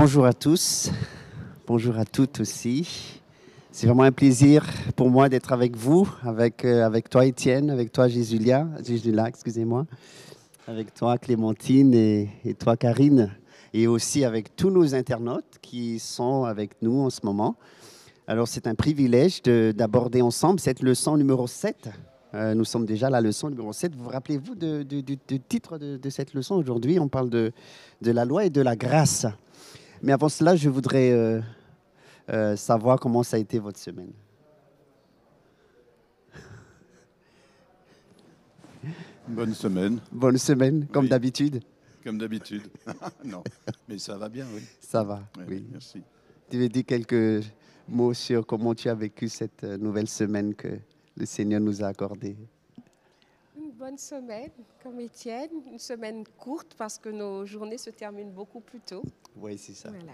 Bonjour à tous, bonjour à toutes aussi. C'est vraiment un plaisir pour moi d'être avec vous, avec, euh, avec toi Étienne, avec toi Jésulia, Jésulia, excusez-moi, avec toi Clémentine et, toi Karine, et aussi avec tous nos internautes qui sont avec nous en ce moment. Alors c'est un privilège de- d'aborder ensemble cette leçon numéro 7. Euh, nous sommes déjà à la leçon numéro 7. Vous vous rappelez-vous du titre de, de cette leçon? Aujourd'hui On parle de, de la loi et de la grâce. Mais avant cela, je voudrais euh, euh, savoir comment ça a été votre semaine. Bonne semaine, Bonne semaine, comme Oui. d'habitude comme d'habitude. non, mais ça va bien, oui. Ça va, oui. Merci. Tu veux dire quelques mots sur comment tu as vécu cette euh, nouvelle semaine que le Seigneur nous a accordée? Bonne semaine, comme Étienne, une semaine courte parce que nos journées se terminent beaucoup plus tôt. Oui, c'est ça. Voilà.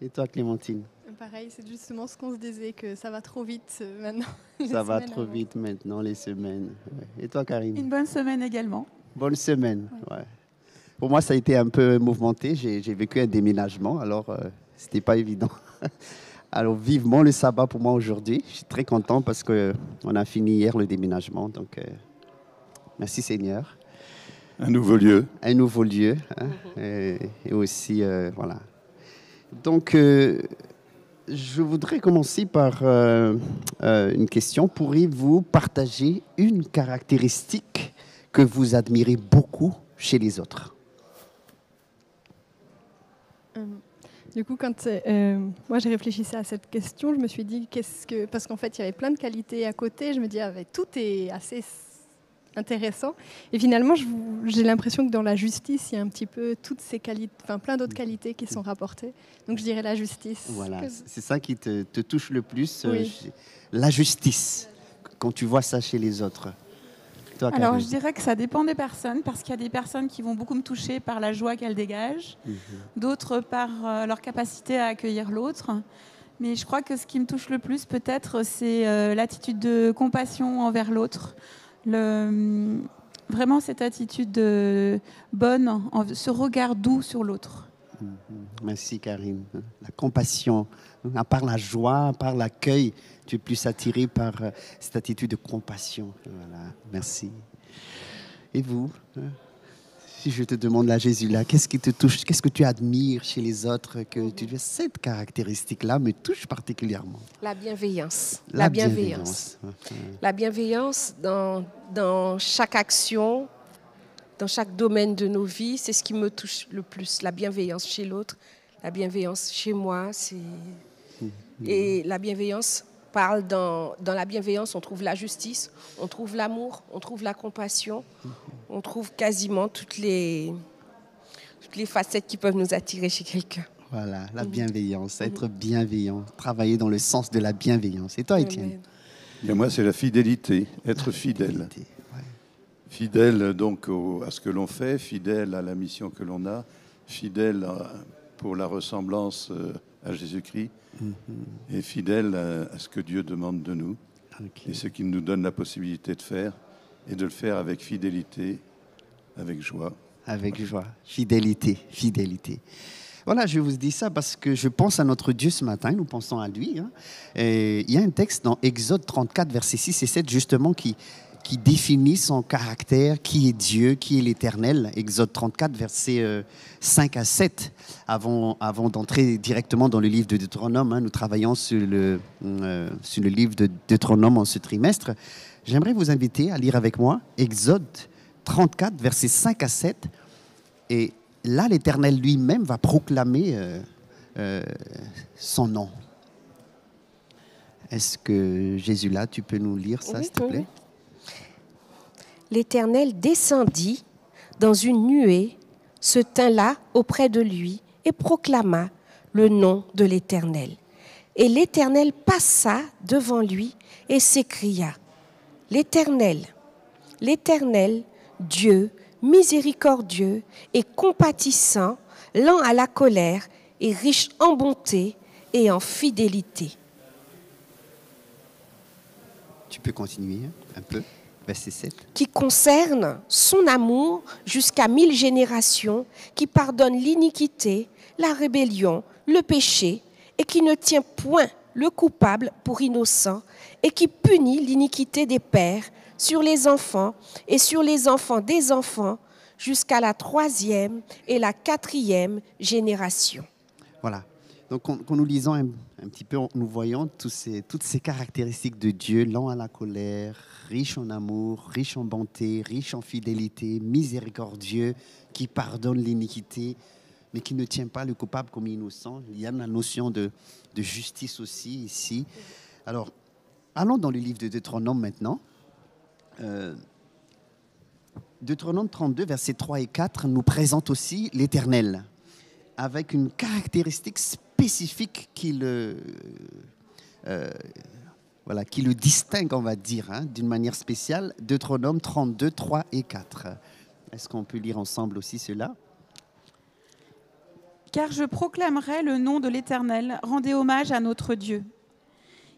Et toi, Clémentine? Pareil, c'est justement ce qu'on se disait, que ça va trop vite euh, maintenant. Ça va trop avant. vite maintenant, les semaines. Ouais. Et toi, Karine? Une bonne semaine également. Bonne semaine. ouais. Pour moi, ça a été un peu mouvementé. J'ai vécu un déménagement, alors euh, c'était pas évident. Alors vivement le sabbat pour moi aujourd'hui. Je suis très content parce que on a fini hier le déménagement. Donc euh, merci Seigneur. Un nouveau lieu. Un nouveau lieu hein, et, et aussi euh, voilà. Donc euh, je voudrais commencer par euh, euh, une question. Pourriez-vous partager une caractéristique que vous admirez beaucoup chez les autres? Euh, Du coup, quand euh, moi j'ai réfléchi à cette question, je me suis dit qu'est-ce que parce qu'en fait il y avait plein de qualités à côté. Je me dis ah, tout est assez intéressant. Et finalement, j'ai l'impression que dans la justice, il y a un petit peu toutes ces qualités, enfin plein d'autres qualités qui sont rapportées. Donc je dirais la justice. Voilà, Que- c'est ça qui te, te touche le plus, euh, Oui. la justice, quand tu vois ça chez les autres. Toi, Alors, je dirais que ça dépend des personnes, parce qu'il y a des personnes qui vont beaucoup me toucher par la joie qu'elles dégagent, Mhm. d'autres par euh, leur capacité à accueillir l'autre. Mais je crois que ce qui me touche le plus, peut-être, c'est euh, l'attitude de compassion envers l'autre. Le- Vraiment cette attitude de- bonne, ce regard doux sur l'autre. Merci Karine. La compassion, à part la joie, à part l'accueil, tu es plus attiré par euh, cette attitude de compassion. Voilà, merci. Et vous hein, Si je te demande là, Jésus, là, qu'est-ce qui te touche Qu'est-ce que tu admires chez les autres que tu dis cette caractéristique-là me touche particulièrement La bienveillance. La, bienveillance. La bienveillance dans, dans chaque action, dans chaque domaine de nos vies, c'est ce qui me touche le plus. La bienveillance chez l'autre, la bienveillance chez moi. c'est Et la bienveillance parle dans, dans la bienveillance, on trouve la justice, on trouve l'amour, on trouve la compassion, on trouve quasiment toutes les, toutes les facettes qui peuvent nous attirer chez quelqu'un. Voilà, la bienveillance, être bienveillant, travailler dans le sens de la bienveillance. Et toi, Étienne moi, c'est la fidélité, être fidèle. Ouais. Fidèle donc au- à ce que l'on fait, fidèle à la mission que l'on a, fidèle à- pour la ressemblance euh, à Jésus-Christ et fidèle à, à ce que Dieu demande de nous et ce qu'il nous donne la possibilité de faire et de le faire avec fidélité, avec joie. Avec joie. Fidélité, fidélité. Voilà, je vous dis ça parce que je pense à notre Dieu ce matin, nous pensons à lui. hein. Et il y a un texte dans Exode 34, versets 6 et 7, justement, qui, qui définit son caractère, qui est Dieu, qui est l'Éternel. Exode 34, versets euh, 5 à 7. Avant, avant d'entrer directement dans le livre de Deutéronome, hein, nous travaillons sur le, euh, sur le livre de Deutéronome en ce trimestre. J'aimerais vous inviter à lire avec moi Exode 34, versets 5 à 7. Et là, l'Éternel lui-même va proclamer euh, euh, son nom. Est-ce que Jésus, là, tu peux nous lire ça, Oui, s'il te plaît oui. L'Éternel descendit dans une nuée, se tint là auprès de lui et proclama le nom de l'Éternel. Et l'Éternel passa devant lui et s'écria, L'Éternel, l'Éternel, Dieu, miséricordieux et compatissant, lent à la colère et riche en bonté et en fidélité. Tu peux continuer un peu. Verset 7. qui concerne son amour jusqu'à mille générations, qui pardonne l'iniquité, la rébellion, le péché, et qui ne tient point le coupable pour innocent, et qui punit l'iniquité des pères sur les enfants et sur les enfants des enfants jusqu'à la troisième et la quatrième génération. Voilà. Donc, quand nous lisons un, petit peu, nous voyons ces, toutes ces caractéristiques de Dieu, lent à la colère, riche en amour, riche en bonté, riche en fidélité, miséricordieux, qui pardonne l'iniquité, mais qui ne tient pas le coupable comme innocent. Il y a la notion de, de justice aussi ici. Alors, allons dans le livre de Deutéronome maintenant. Euh, Deutéronome 32, versets 3 et 4 nous présente aussi l'Éternel, avec une caractéristique spécifique qui le, euh, voilà, qui le distingue, on va dire, hein, d'une manière spéciale. Deutéronome 32, 3 et 4. Est-ce qu'on peut lire ensemble aussi cela? Car je proclamerai le nom de l'Éternel, rendez hommage à notre Dieu.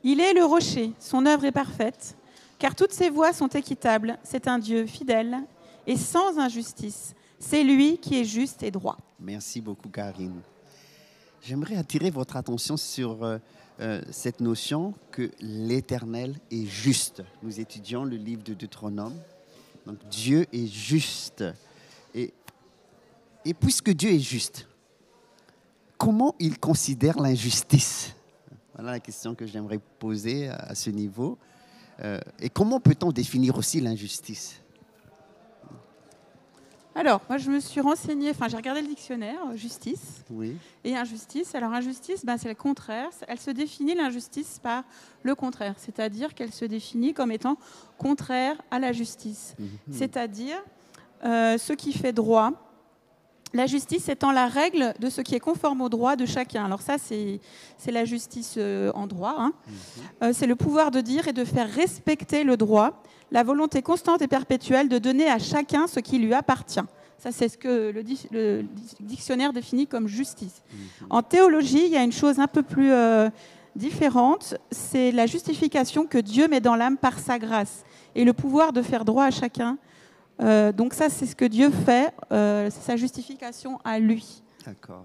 Il est le rocher, son œuvre est parfaite, car toutes ses voies sont équitables. C'est un Dieu fidèle et sans injustice. C'est lui qui est juste et droit. Merci beaucoup, Karine. J'aimerais attirer votre attention sur euh, euh, cette notion que l'Éternel est juste. Nous étudions le livre de Deutéronome. Donc Dieu est juste. Et, puisque Dieu est juste, comment il considère l'injustice? Voilà la question que j'aimerais poser à, ce niveau. Euh, et comment peut-on définir aussi l'injustice? Alors, moi, je me suis renseignée, enfin, j'ai regardé le dictionnaire, euh, justice. Oui. Et injustice. Alors, injustice, ben, c'est le contraire. Elle se définit, l'injustice, par le contraire. C'est-à-dire qu'elle se définit comme étant contraire à la justice. Mhm. C'est-à-dire euh, ce qui fait droit. La justice étant la règle de ce qui est conforme au droit de chacun. Alors ça, c'est la justice euh, en droit. Hein. Mhm. c'est le pouvoir de dire et de faire respecter le droit la volonté constante et perpétuelle de donner à chacun ce qui lui appartient. Ça, c'est ce que le, dictionnaire définit comme justice. Mhm. En théologie, il y a une chose un peu plus euh, différente, c'est la justification que Dieu met dans l'âme par sa grâce et le pouvoir de faire droit à chacun. Euh, donc ça, c'est ce que Dieu fait, euh, c'est sa justification à lui. D'accord.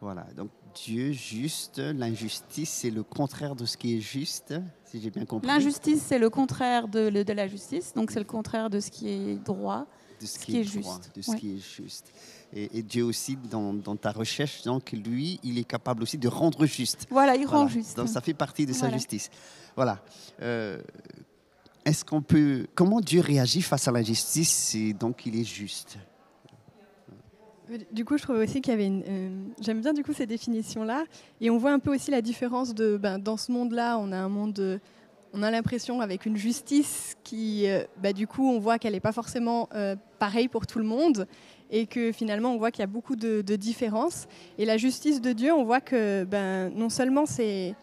Voilà, donc Dieu juste, l'injustice, c'est le contraire de ce qui est juste, si j'ai bien compris. L'injustice, c'est le contraire de, de, la justice, donc c'est le contraire de ce qui est droit, de ce, qui, est, juste. De ce qui est juste. Et, Dieu aussi, dans, ta recherche, donc lui, il est capable aussi de rendre juste. Voilà, il rend juste. Donc ça fait partie de sa justice. Voilà. Euh, est-ce qu'on peut, comment Dieu réagit face à l'injustice et donc il est juste? Du coup, je trouve aussi qu'il y avait une. Euh, j'aime bien du coup ces définitions-là, et on voit un peu aussi la différence de. Ben, dans ce monde-là, on a un monde. on a l'impression avec une justice qui, euh, ben, du coup, on voit qu'elle n'est pas forcément euh, pareille pour tout le monde, et que finalement, on voit qu'il y a beaucoup de, de, différences. Et la justice de Dieu, on voit que ben, non seulement c'est.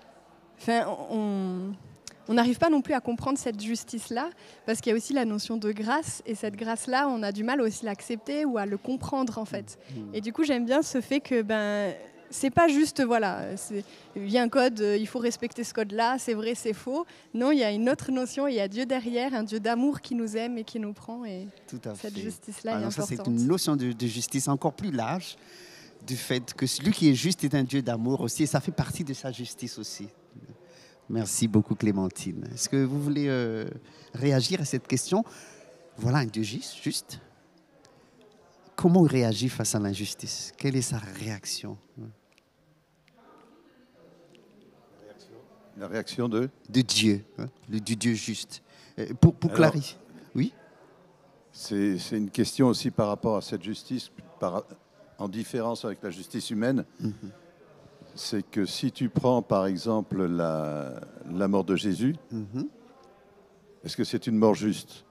Enfin, on on n'arrive pas non plus à comprendre cette justice-là, parce qu'il y a aussi la notion de grâce, et cette grâce-là, on a du mal aussi à l'accepter ou à le comprendre en fait. Mmh. Et du coup, j'aime bien ce fait que ben c'est pas juste voilà, il y a un code, il faut respecter ce code-là, c'est vrai, c'est faux. Non, il y a une autre notion, il y a Dieu derrière, un Dieu d'amour qui nous aime et qui nous prend, et Tout à cette justice-là est importante. C'est une notion de, de, justice encore plus large du fait que celui qui est juste est un Dieu d'amour aussi, et ça fait partie de sa justice aussi. Merci beaucoup Clémentine. Est-ce que vous voulez euh, réagir à cette question? Voilà un Dieu juste. Comment il réagit face à l'injustice? Quelle est sa réaction? La réaction de? De Dieu, hein, du Dieu juste. Euh, pour, pour clarifier, oui? C'est une question aussi par rapport à cette justice, en différence avec la justice humaine. Mhm c'est que si tu prends par exemple la, mort de Jésus, mhm. est-ce que c'est une mort juste?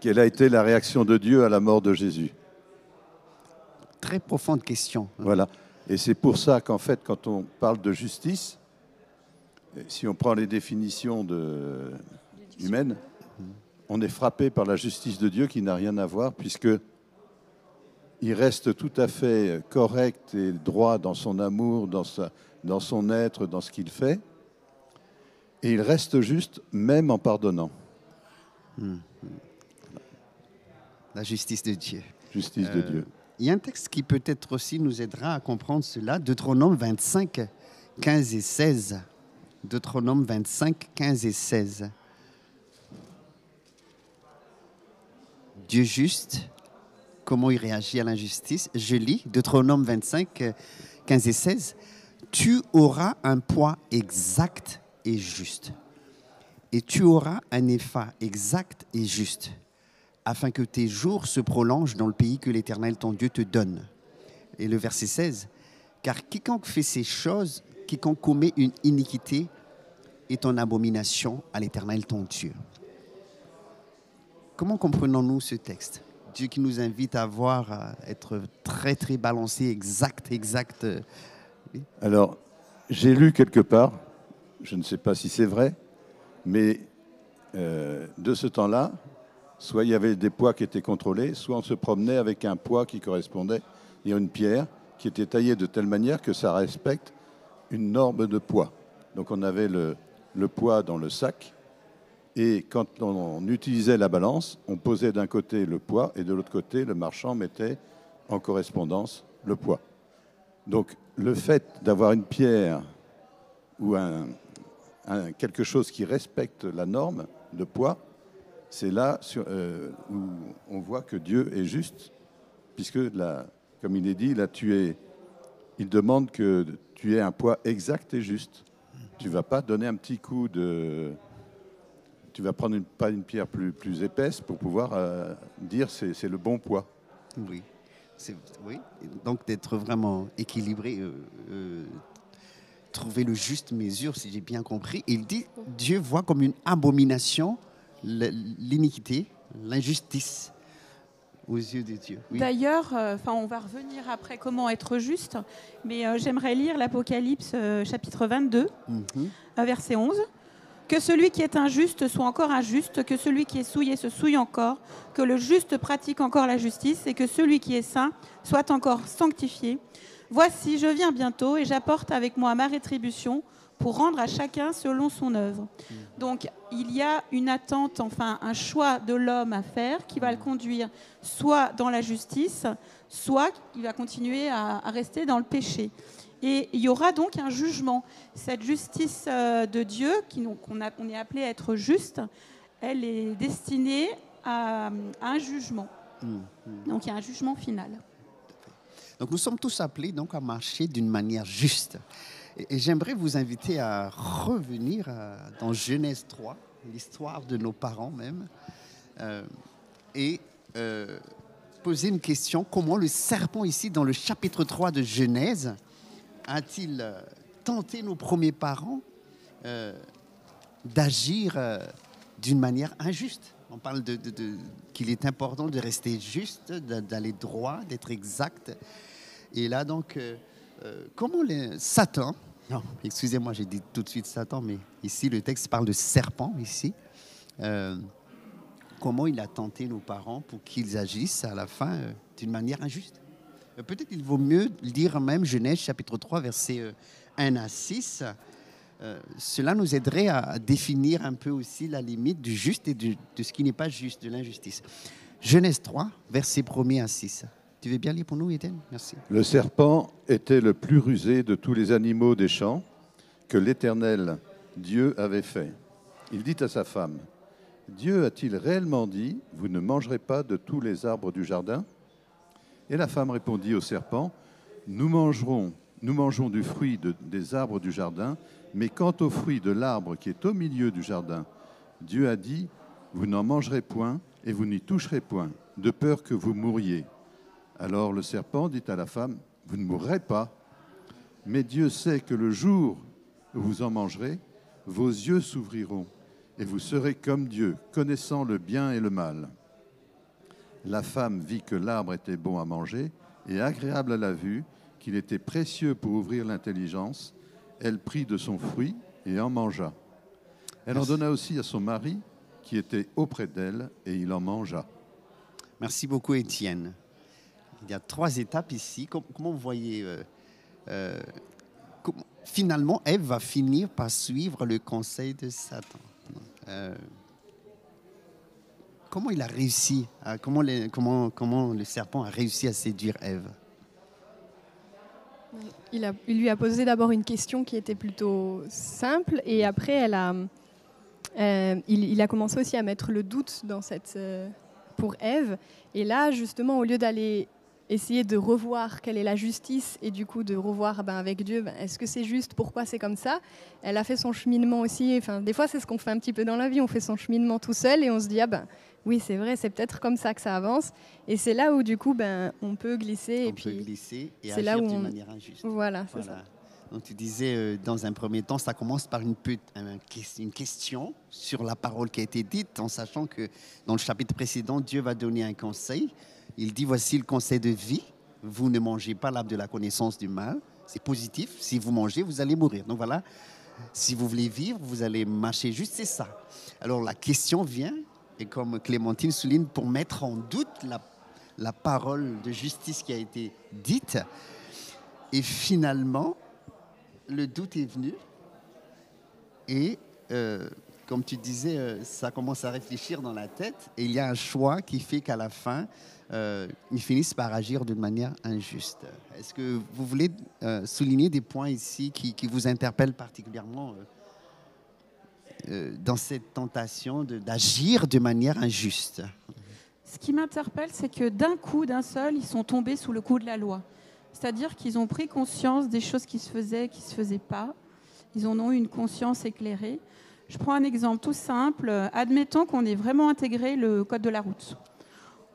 Quelle a été la réaction de Dieu à la mort de Jésus? Très profonde question. Voilà. Et c'est pour ça qu'en fait, quand on parle de justice, si on prend les définitions de, humaines, on est frappé par la justice de Dieu qui n'a rien à voir, puisque il reste tout à fait correct et droit dans son amour, dans, sa, dans son être, dans ce qu'il fait, et il reste juste même en pardonnant. Hmm. La justice de Dieu. Justice de Dieu. Il y a un texte qui peut-être aussi nous aidera à comprendre cela, Deutéronome 25, 15 et 16. Deutéronome 25, 15 et 16. Dieu juste, comment il réagit à l'injustice. Je lis Deutéronome 25, 15 et 16. Tu auras un poids exact et juste. Et tu auras un effet exact et juste afin que tes jours se prolongent dans le pays que l'Éternel ton Dieu te donne. Et le verset 16, car quiconque fait ces choses, quiconque commet une iniquité, est en abomination à l'Éternel ton Dieu. Comment comprenons-nous ce texte? Dieu qui nous invite à voir, à être très, très balancé, exact, exact. Euh, Alors, j'ai lu quelque part, je ne sais pas si c'est vrai, mais euh, de ce temps-là, Soit il y avait des poids qui étaient contrôlés, soit on se promenait avec un poids qui correspondait à une pierre qui était taillée de telle manière que ça respecte une norme de poids. Donc on avait le, poids dans le sac et quand on utilisait la balance, on posait d'un côté le poids et de l'autre côté, le marchand mettait en correspondance le poids. Donc le fait d'avoir une pierre ou quelque chose qui respecte la norme de poids, c'est là euh, où on voit que Dieu est juste, puisque, là, comme il est dit, là, tu es, il demande que tu aies un poids exact et juste. Tu ne vas pas donner un petit coup de... Tu vas prendre une, pas une pierre plus, plus épaisse pour pouvoir euh, dire c'est, c'est le bon poids. Oui. oui. Donc d'être vraiment équilibré, euh, trouver le juste mesure, si j'ai bien compris. Il dit Dieu voit comme une abomination l'iniquité, l'injustice aux yeux de Dieu. D'ailleurs, euh, enfin, on va revenir après comment être juste, mais euh, j'aimerais lire l'Apocalypse euh, chapitre 22, mhm. verset 11. Que celui qui est injuste soit encore injuste, que celui qui est souillé se souille encore, que le juste pratique encore la justice, et que celui qui est saint soit encore sanctifié. Voici, je viens bientôt, et j'apporte avec moi ma rétribution pour rendre à chacun selon son œuvre. Donc il y a une attente, enfin un choix de l'homme à faire qui va le conduire soit dans la justice, soit il va continuer à, rester dans le péché. Et il y aura donc un jugement. Cette justice euh, de Dieu, qu'on on est appelé à être juste, elle est destinée à, un jugement. Mm, mm. Donc il y a un jugement final. Donc nous sommes tous appelés donc à marcher d'une manière juste. Et, j'aimerais vous inviter à revenir euh, dans Genèse 3, l'histoire de nos parents même, euh, et euh, poser une question. Comment le serpent ici, dans le chapitre 3 de Genèse, a-t-il tenté nos premiers parents d'agir d'une manière injuste? On parle de, qu'il est important de rester juste, d'aller droit, d'être exact. Et là, donc, comment les, Satan excusez-moi, j'ai dit tout de suite Satan, mais ici le texte parle de serpent, ici. Euh, comment il a tenté nos parents pour qu'ils agissent à la fin euh, d'une manière injuste? Euh, peut-être il vaut mieux lire même Genèse chapitre 3, versets 1 à 6. cela nous aiderait à, définir un peu aussi la limite du juste et de ce qui n'est pas juste, de l'injustice. Genèse 3, versets 1 à 6. Tu veux bien lire pour nous, Étienne? Merci. Le serpent était le plus rusé de tous les animaux des champs que l'Éternel Dieu avait fait. Il dit à sa femme, Dieu a-t-il réellement dit, vous ne mangerez pas de tous les arbres du jardin? Et la femme répondit au serpent, nous mangerons, nous mangeons du fruit des arbres du jardin, mais quant au fruit de l'arbre qui est au milieu du jardin, Dieu a dit, vous n'en mangerez point et vous n'y toucherez point, de peur que vous mouriez. Alors le serpent dit à la femme, Vous ne mourrez pas, mais Dieu sait que le jour où vous en mangerez, vos yeux s'ouvriront et vous serez comme Dieu, connaissant le bien et le mal. La femme vit que l'arbre était bon à manger et agréable à la vue, qu'il était précieux pour ouvrir l'intelligence. Elle prit de son fruit et en mangea. Elle en donna aussi à son mari qui était auprès d'elle et il en mangea. Merci beaucoup Étienne. Il y a trois étapes ici. Comment vous voyez euh, euh, Finalement, Ève va finir par suivre le conseil de Satan. Euh, comment il a réussi, comment, le serpent a réussi à séduire Ève? Il, lui a posé d'abord une question qui était plutôt simple et après elle a, euh, il, a commencé aussi à mettre le doute dans cette, euh, pour Ève. Et là, justement, au lieu d'aller essayer de revoir quelle est la justice et du coup de revoir ben, avec Dieu, ben, est-ce que c'est juste, pourquoi c'est comme ça? Elle a fait son cheminement aussi. Enfin, des fois, c'est ce qu'on fait un petit peu dans la vie. On fait son cheminement tout seul et on se dit ah ben oui, c'est vrai, c'est peut-être comme ça que ça avance. Et c'est là où du coup, ben, on peut glisser on et peut puis glisser et agir là où d'une manière injuste. Voilà, c'est ça. Donc tu disais, euh, dans un premier temps, ça commence par une, une question sur la parole qui a été dite, en sachant que dans le chapitre précédent, Dieu va donner un conseil. Il dit, voici le conseil de vie, vous ne mangez pas l'arbre de la connaissance du mal. C'est positif, si vous mangez, vous allez mourir. Donc voilà, si vous voulez vivre, vous allez marcher juste, c'est ça. Alors la question vient, et comme Clémentine souligne, pour mettre en doute la, parole de justice qui a été dite. Et finalement, le doute est venu et, euh, comme tu disais, euh, ça commence à réfléchir dans la tête et il y a un choix qui fait qu'à la fin, euh, ils finissent par agir d'une manière injuste. Est-ce que vous voulez souligner des points ici qui vous interpellent particulièrement dans cette tentation d'agir de, manière injuste Ce qui m'interpelle, c'est que d'un coup, d'un seul, ils sont tombés sous le coup de la loi. C'est-à-dire qu'ils ont pris conscience des choses qui se faisaient, qui ne se faisaient pas. Ils en ont eu une conscience éclairée. Je prends un exemple tout simple. Admettons qu'on ait vraiment intégré le code de la route,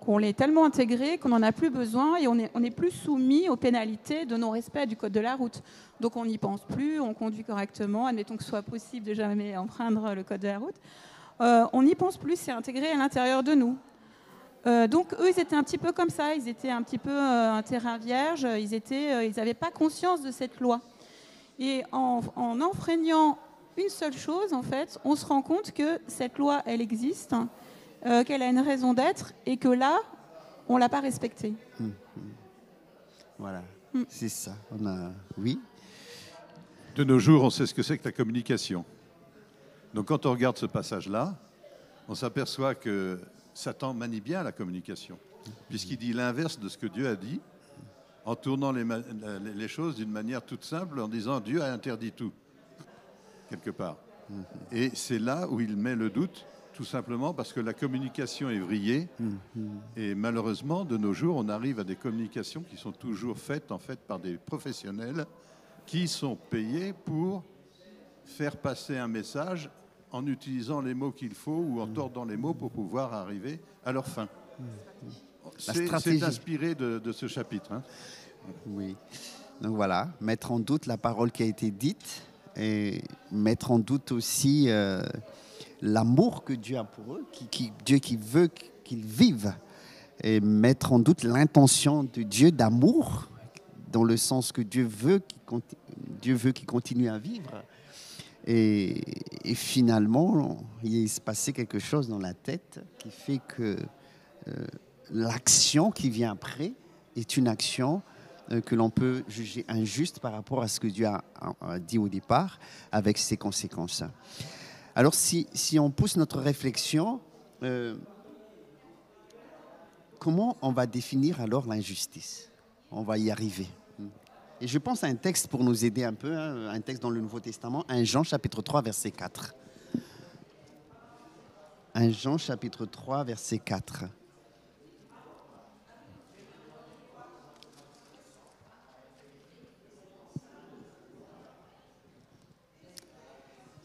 qu'on l'ait tellement intégré qu'on n'en a plus besoin et on n'est on est plus soumis aux pénalités de non-respect du code de la route. Donc on n'y pense plus, on conduit correctement. Admettons que ce soit possible de jamais enfreindre le code de la route. Euh, on n'y pense plus, c'est intégré à l'intérieur de nous. Euh, donc eux, ils étaient un petit peu comme ça, ils étaient un petit peu euh, un terrain vierge, ils n'avaient pas conscience de cette loi. Et en, en, enfreignant une seule chose, en fait, on se rend compte que cette loi, elle existe, qu'elle a une raison d'être, et que là, on ne l'a pas respectée. Hum, hum. Voilà, hum. c'est ça. On a... Oui. De nos jours, on sait ce que c'est que la communication. Donc quand on regarde ce passage-là, on s'aperçoit que Satan manie bien la communication, puisqu'il dit l'inverse de ce que Dieu a dit, en tournant les, choses d'une manière toute simple, en disant Dieu a interdit tout, quelque part. Et c'est là où il met le doute, tout simplement parce que la communication est vrillée. Et malheureusement, de nos jours, on arrive à des communications qui sont toujours faites en fait par des professionnels qui sont payés pour faire passer un message en utilisant les mots qu'il faut ou en mm. tordant les mots pour pouvoir arriver à leur fin. C'est inspiré de, ce chapitre. Hein. Oui. Donc voilà, mettre en doute la parole qui a été dite et mettre en doute aussi euh, l'amour que Dieu a pour eux, Dieu qui veut qu'ils vivent, et mettre en doute l'intention de Dieu d'amour, dans le sens que Dieu veut Dieu veut qu'ils continuent à vivre. Et, finalement, il se passait quelque chose dans la tête qui fait que euh, l'action qui vient après est une action euh, que l'on peut juger injuste par rapport à ce que Dieu a, dit au départ, avec ses conséquences. Alors si, si on pousse notre réflexion, euh, comment on va définir alors l'injustice? On va y arriver. Et je pense à un texte pour nous aider un peu, hein, un texte dans le Nouveau Testament, 1 Jean chapitre 3, verset 4. 1 Jean chapitre 3, verset 4.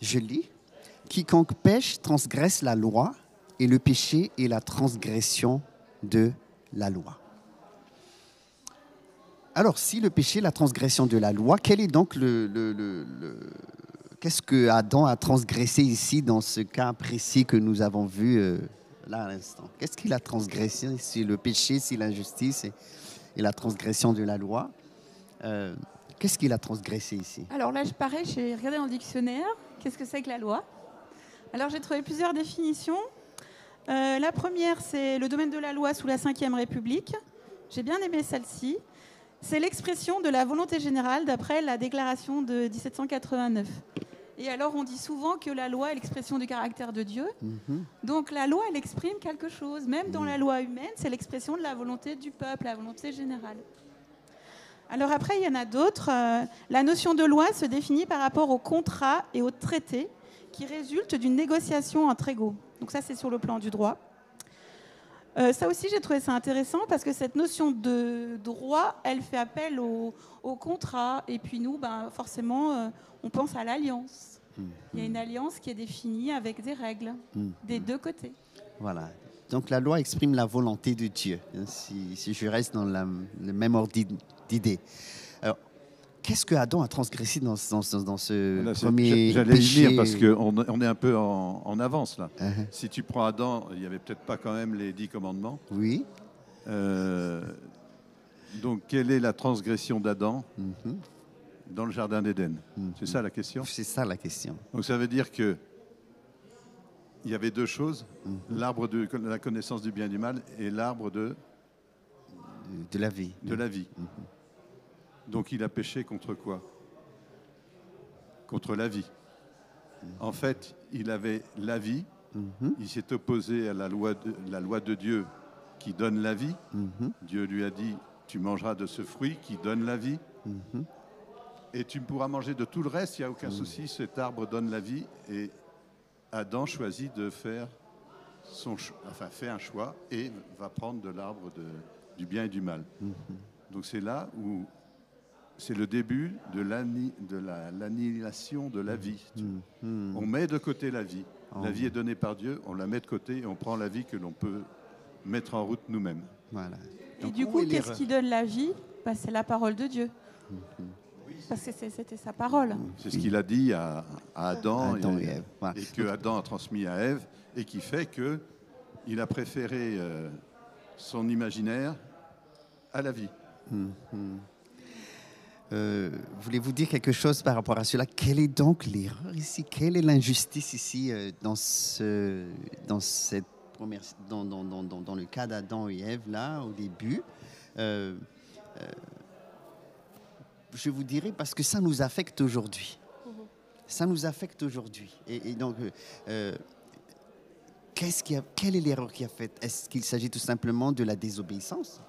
Je lis, Quiconque pêche transgresse la loi, et le péché est la transgression de la loi. Alors, si le péché est la transgression de la loi, quel est donc le, qu'est-ce que Adam a transgressé ici dans ce cas précis que nous avons vu euh, là à l'instant? Qu'est-ce qu'il a transgressé? C'est le péché, c'est l'injustice et, la transgression de la loi. Euh, qu'est-ce qu'il a transgressé ici? Alors là, je parais, j'ai regardé dans le dictionnaire. Qu'est-ce que c'est que la loi? Alors j'ai trouvé plusieurs définitions. Euh, la première, c'est le domaine de la loi sous la Ve République. J'ai bien aimé celle-ci. C'est l'expression de la volonté générale d'après la déclaration de 1789. Et alors, on dit souvent que la loi est l'expression du caractère de Dieu. Mhm. Donc, la loi, elle exprime quelque chose. Même dans la loi humaine, c'est l'expression de la volonté du peuple, la volonté générale. Alors après, il y en a d'autres. Euh, la notion de loi se définit par rapport au contrat et au traité qui résultent d'une négociation entre égaux. Donc ça, c'est sur le plan du droit. Euh, ça aussi, j'ai trouvé ça intéressant parce que cette notion de droit, elle fait appel au, contrat. Et puis nous, ben, forcément, euh, on pense à l'alliance. Mmh. Il y a une alliance qui est définie avec des règles mmh. des deux côtés. Voilà. Donc la loi exprime la volonté de Dieu, hein, si, je reste dans le même ordre d'idées. Qu'est-ce que Adam a transgressé dans, dans, ce premier J'allais dire parce qu'on on est un peu en, avance là. Uh-huh. Si tu prends Adam, il n'y avait peut-être pas quand même les dix commandements. Oui. Euh, donc, quelle est la transgression d'Adam mm-hmm. dans le jardin d'Éden? Mm-hmm. C'est ça la question? C'est ça la question. Donc, ça veut dire que il y avait deux choses mm-hmm. l'arbre de la connaissance du bien et du mal et l'arbre de de la vie. De la vie. Donc il a péché contre quoi? Contre la vie. En fait, il avait la vie, il s'est opposé à la loi, de, la loi de Dieu qui donne la vie. Dieu lui a dit, tu mangeras de ce fruit qui donne la vie. Et tu pourras manger de tout le reste, il n'y a aucun souci, cet arbre donne la vie. Et Adam choisit de faire, son, enfin, fait un choix et va prendre de l'arbre du bien et du mal. Donc c'est là où c'est le début de l'annihilation de la vie. On met de côté la vie. La vie est donnée par Dieu, on la met de côté et on prend la vie que l'on peut mettre en route nous-mêmes. Voilà. Et du coup, qu'est-ce qui donne la vie? Bah, C'est la parole de Dieu. Parce que c'était sa parole. C'est ce qu'il a dit à, Adam, et, que Adam a transmis à Ève, et qui fait que il a préféré euh, son imaginaire à la vie. Euh, voulez-vous dire quelque chose par rapport à cela? Quelle est donc l'erreur ici? Quelle est l'injustice ici euh, dans, ce, dans, cette première, dans, dans, dans, dans le cas d'Adam et Ève, là, au début? Euh, Je vous dirais parce que ça nous affecte aujourd'hui. Ça nous affecte aujourd'hui. Et, donc, qu'est-ce qui a, quelle est l'erreur qui a faite Est-ce qu'il s'agit tout simplement de la désobéissance?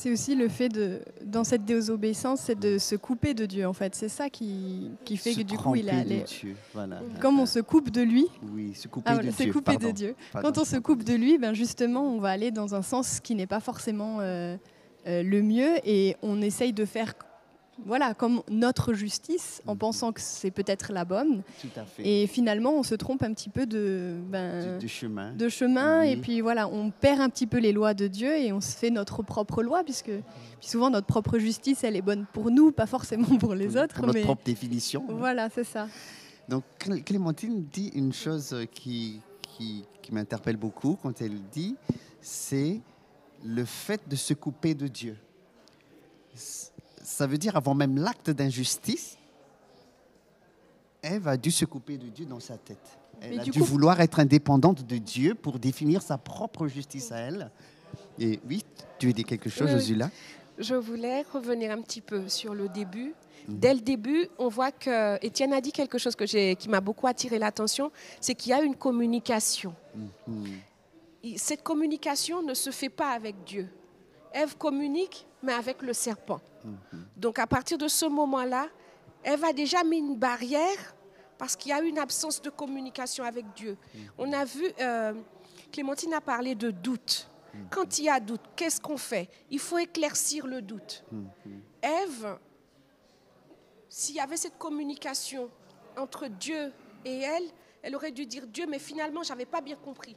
C'est aussi le fait de, dans cette désobéissance, c'est de se couper de Dieu en fait. C'est ça qui, qui fait que du coup il a les... Voilà. Comme on se coupe de lui. Oui, se couper, ah, de, Dieu. couper de Dieu. Quand on se coupe de lui, ben justement, on va aller dans un sens qui n'est pas forcément euh, euh, le mieux et on essaye de faire voilà, comme notre justice, en mhm. pensant que c'est peut-être la bonne. Et finalement, on se trompe un petit peu de, ben, de, chemin. De chemin Et puis voilà, on perd un petit peu les lois de Dieu et on se fait notre propre loi, puisque souvent notre propre justice, elle est bonne pour nous, pas forcément pour les autres. Pour notre propre définition. Voilà, c'est ça. Donc Clémentine dit une chose qui, qui, qui m'interpelle beaucoup quand elle dit, c'est le fait de se couper de Dieu ça veut dire avant même l'acte d'injustice, Ève a dû se couper de Dieu dans sa tête. Elle a dû vouloir être indépendante de Dieu pour définir sa propre justice à elle. Et oui, tu dire quelque chose, Josula Je voulais revenir un petit peu sur le début. Mhm. Dès le début, on voit que Étienne a dit quelque chose que qui m'a beaucoup attiré l'attention, c'est qu'il y a une communication. Mhm. Cette communication ne se fait pas avec Dieu. Ève communique, mais avec le serpent. Donc à partir de ce moment-là, Ève a déjà mis une barrière parce qu'il y a une absence de communication avec Dieu. On a vu, euh, Clémentine a parlé de doute. Quand il y a doute, qu'est-ce qu'on fait? Il faut éclaircir le doute. Ève, s'il y avait cette communication entre Dieu et elle, elle aurait dû dire Dieu, mais finalement, je n'avais pas bien compris.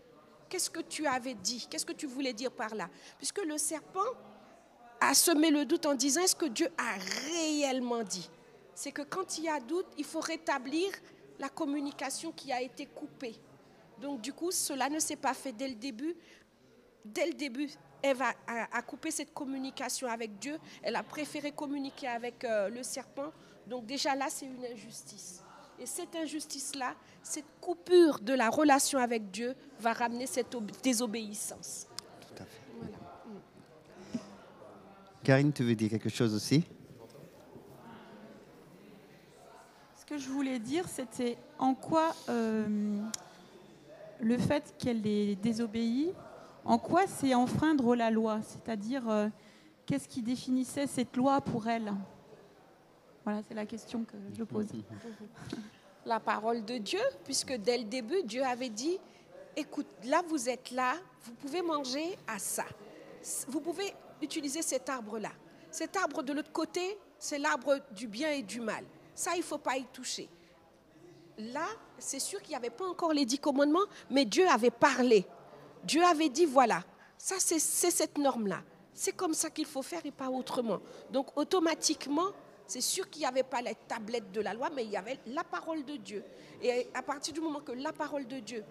Qu'est-ce que tu avais dit? Qu'est-ce que tu voulais dire par là? Puisque le serpent a semé le doute en disant est-ce que Dieu a réellement dit? C'est que quand il y a doute, il faut rétablir la communication qui a été coupée. Donc du coup, cela ne s'est pas fait dès le début. Dès le début, Eve a, coupé cette communication avec Dieu. Elle a préféré communiquer avec euh, le serpent. Donc déjà là, c'est une injustice. Et cette injustice-là, cette coupure de la relation avec Dieu va ramener cette désobéissance. Tout à fait. Karine, tu veux dire quelque chose aussi? Ce que je voulais dire, c'était en quoi euh, le fait qu'elle ait désobéi, en quoi c'est enfreindre la loi? C'est-à-dire, euh, qu'est-ce qui définissait cette loi pour elle? Voilà, c'est la question que je pose. La parole de Dieu, puisque dès le début, Dieu avait dit, écoute, là vous êtes là, vous pouvez manger à ça. Vous pouvez utiliser cet arbre-là. Cet arbre de l'autre côté, c'est l'arbre du bien et du mal. Ça, il ne faut pas y toucher. Là, c'est sûr qu'il n'y avait pas encore les dix commandements, mais Dieu avait parlé. Dieu avait dit, voilà, ça c'est cette norme-là. C'est comme ça qu'il faut faire et pas autrement. Donc automatiquement, c'est sûr qu'il n'y avait pas la tablette de la loi, mais il y avait la parole de Dieu. Et à partir du moment que la parole de Dieu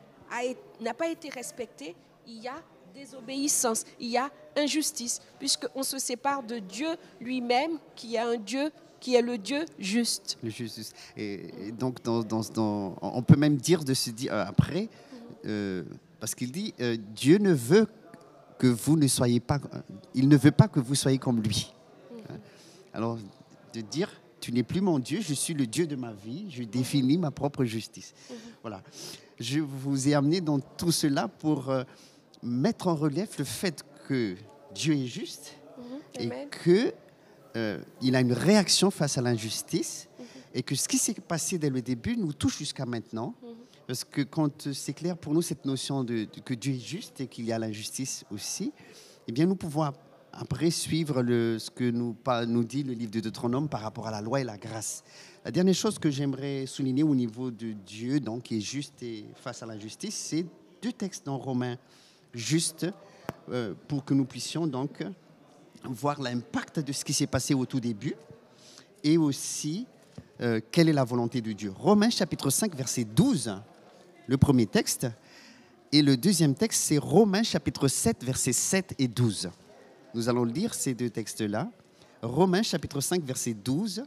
n'a pas été respectée, il y a désobéissance, il y a injustice, puisqu'on se sépare de Dieu lui-même, qui est un Dieu qui est le Dieu juste. Le juste. Et, donc, dans, on peut même dire de se dire euh, après, euh, parce qu'il dit, euh, Dieu ne veut que vous ne soyez pas, il ne veut pas que vous soyez comme lui. Mhm. Alors, de dire, tu n'es plus mon Dieu, je suis le Dieu de ma vie, je définis ma propre justice. Voilà. Je vous ai amené dans tout cela pour mettre en relief le fait que Dieu est juste mhm. et qu'il euh, a une réaction face à l'injustice mhm. et que ce qui s'est passé dès le début nous touche jusqu'à maintenant. Mhm. Parce que quand c'est clair pour nous cette notion de, que Dieu est juste et qu'il y a l'injustice aussi, eh bien nous pouvons après suivre le, ce que nous, nous dit le livre de Deutéronome par rapport à la loi et la grâce. La dernière chose que j'aimerais souligner au niveau de Dieu, donc qui est juste et face à l'injustice, c'est deux textes dans Romains juste euh, pour que nous puissions donc voir l'impact de ce qui s'est passé au tout début et aussi euh, quelle est la volonté de Dieu. Romains chapitre 5 verset 12, le premier texte, et le deuxième texte c'est Romains chapitre 7 verset 7 et 12. Nous allons lire ces deux textes-là. Romains chapitre 5 verset 12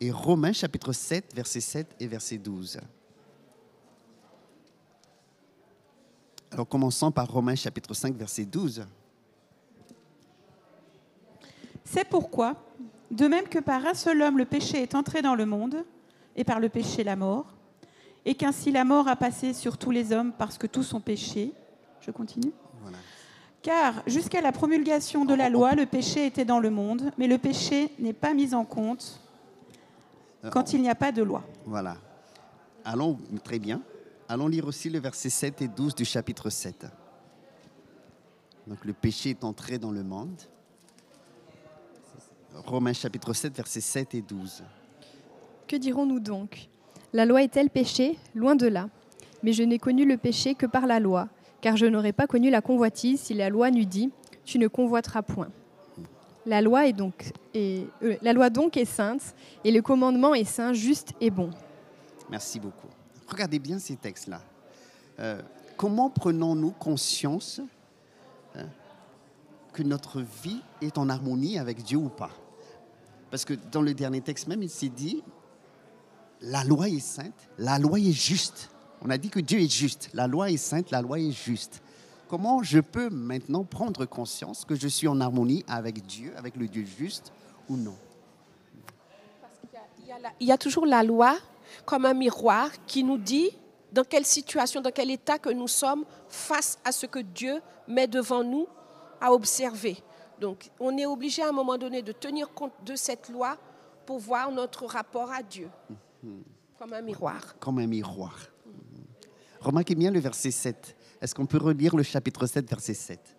et Romains chapitre 7 verset 7 et verset 12. Alors commençons par Romains chapitre 5 verset 12. C'est pourquoi, de même que par un seul homme le péché est entré dans le monde, et par le péché la mort, et qu'ainsi la mort a passé sur tous les hommes parce que tous ont péché. Je continue. Car jusqu'à la promulgation de la loi, le péché était dans le monde, mais le péché n'est pas mis en compte quand il n'y a pas de loi. Voilà. Allons très bien. Allons lire aussi le verset 7 et 12 du chapitre 7. Donc le péché est entré dans le monde. Romains chapitre 7, versets 7 et 12. Que dirons-nous donc? La loi est-elle péché? Loin de là. Mais je n'ai connu le péché que par la loi, car je n'aurais pas connu la convoitise si la loi n'eût dit Tu ne convoiteras point. La loi, est donc, est, euh, la loi donc est sainte, et le commandement est saint, juste et bon. Merci beaucoup. Regardez bien ces textes-là. Euh, comment prenons-nous conscience hein, que notre vie est en harmonie avec Dieu ou pas? Parce que dans le dernier texte même, il s'est dit, la loi est sainte, la loi est juste. On a dit que Dieu est juste, la loi est sainte, la loi est juste. Comment je peux maintenant prendre conscience que je suis en harmonie avec Dieu, avec le Dieu juste ou non? Il y a toujours la loi comme un miroir qui nous dit dans quelle situation, dans quel état que nous sommes face à ce que Dieu met devant nous à observer. Donc, on est obligé à un moment donné de tenir compte de cette loi pour voir notre rapport à Dieu, comme un miroir. Comme un miroir. Remarquez bien le verset 7. Est-ce qu'on peut relire le chapitre 7, verset 7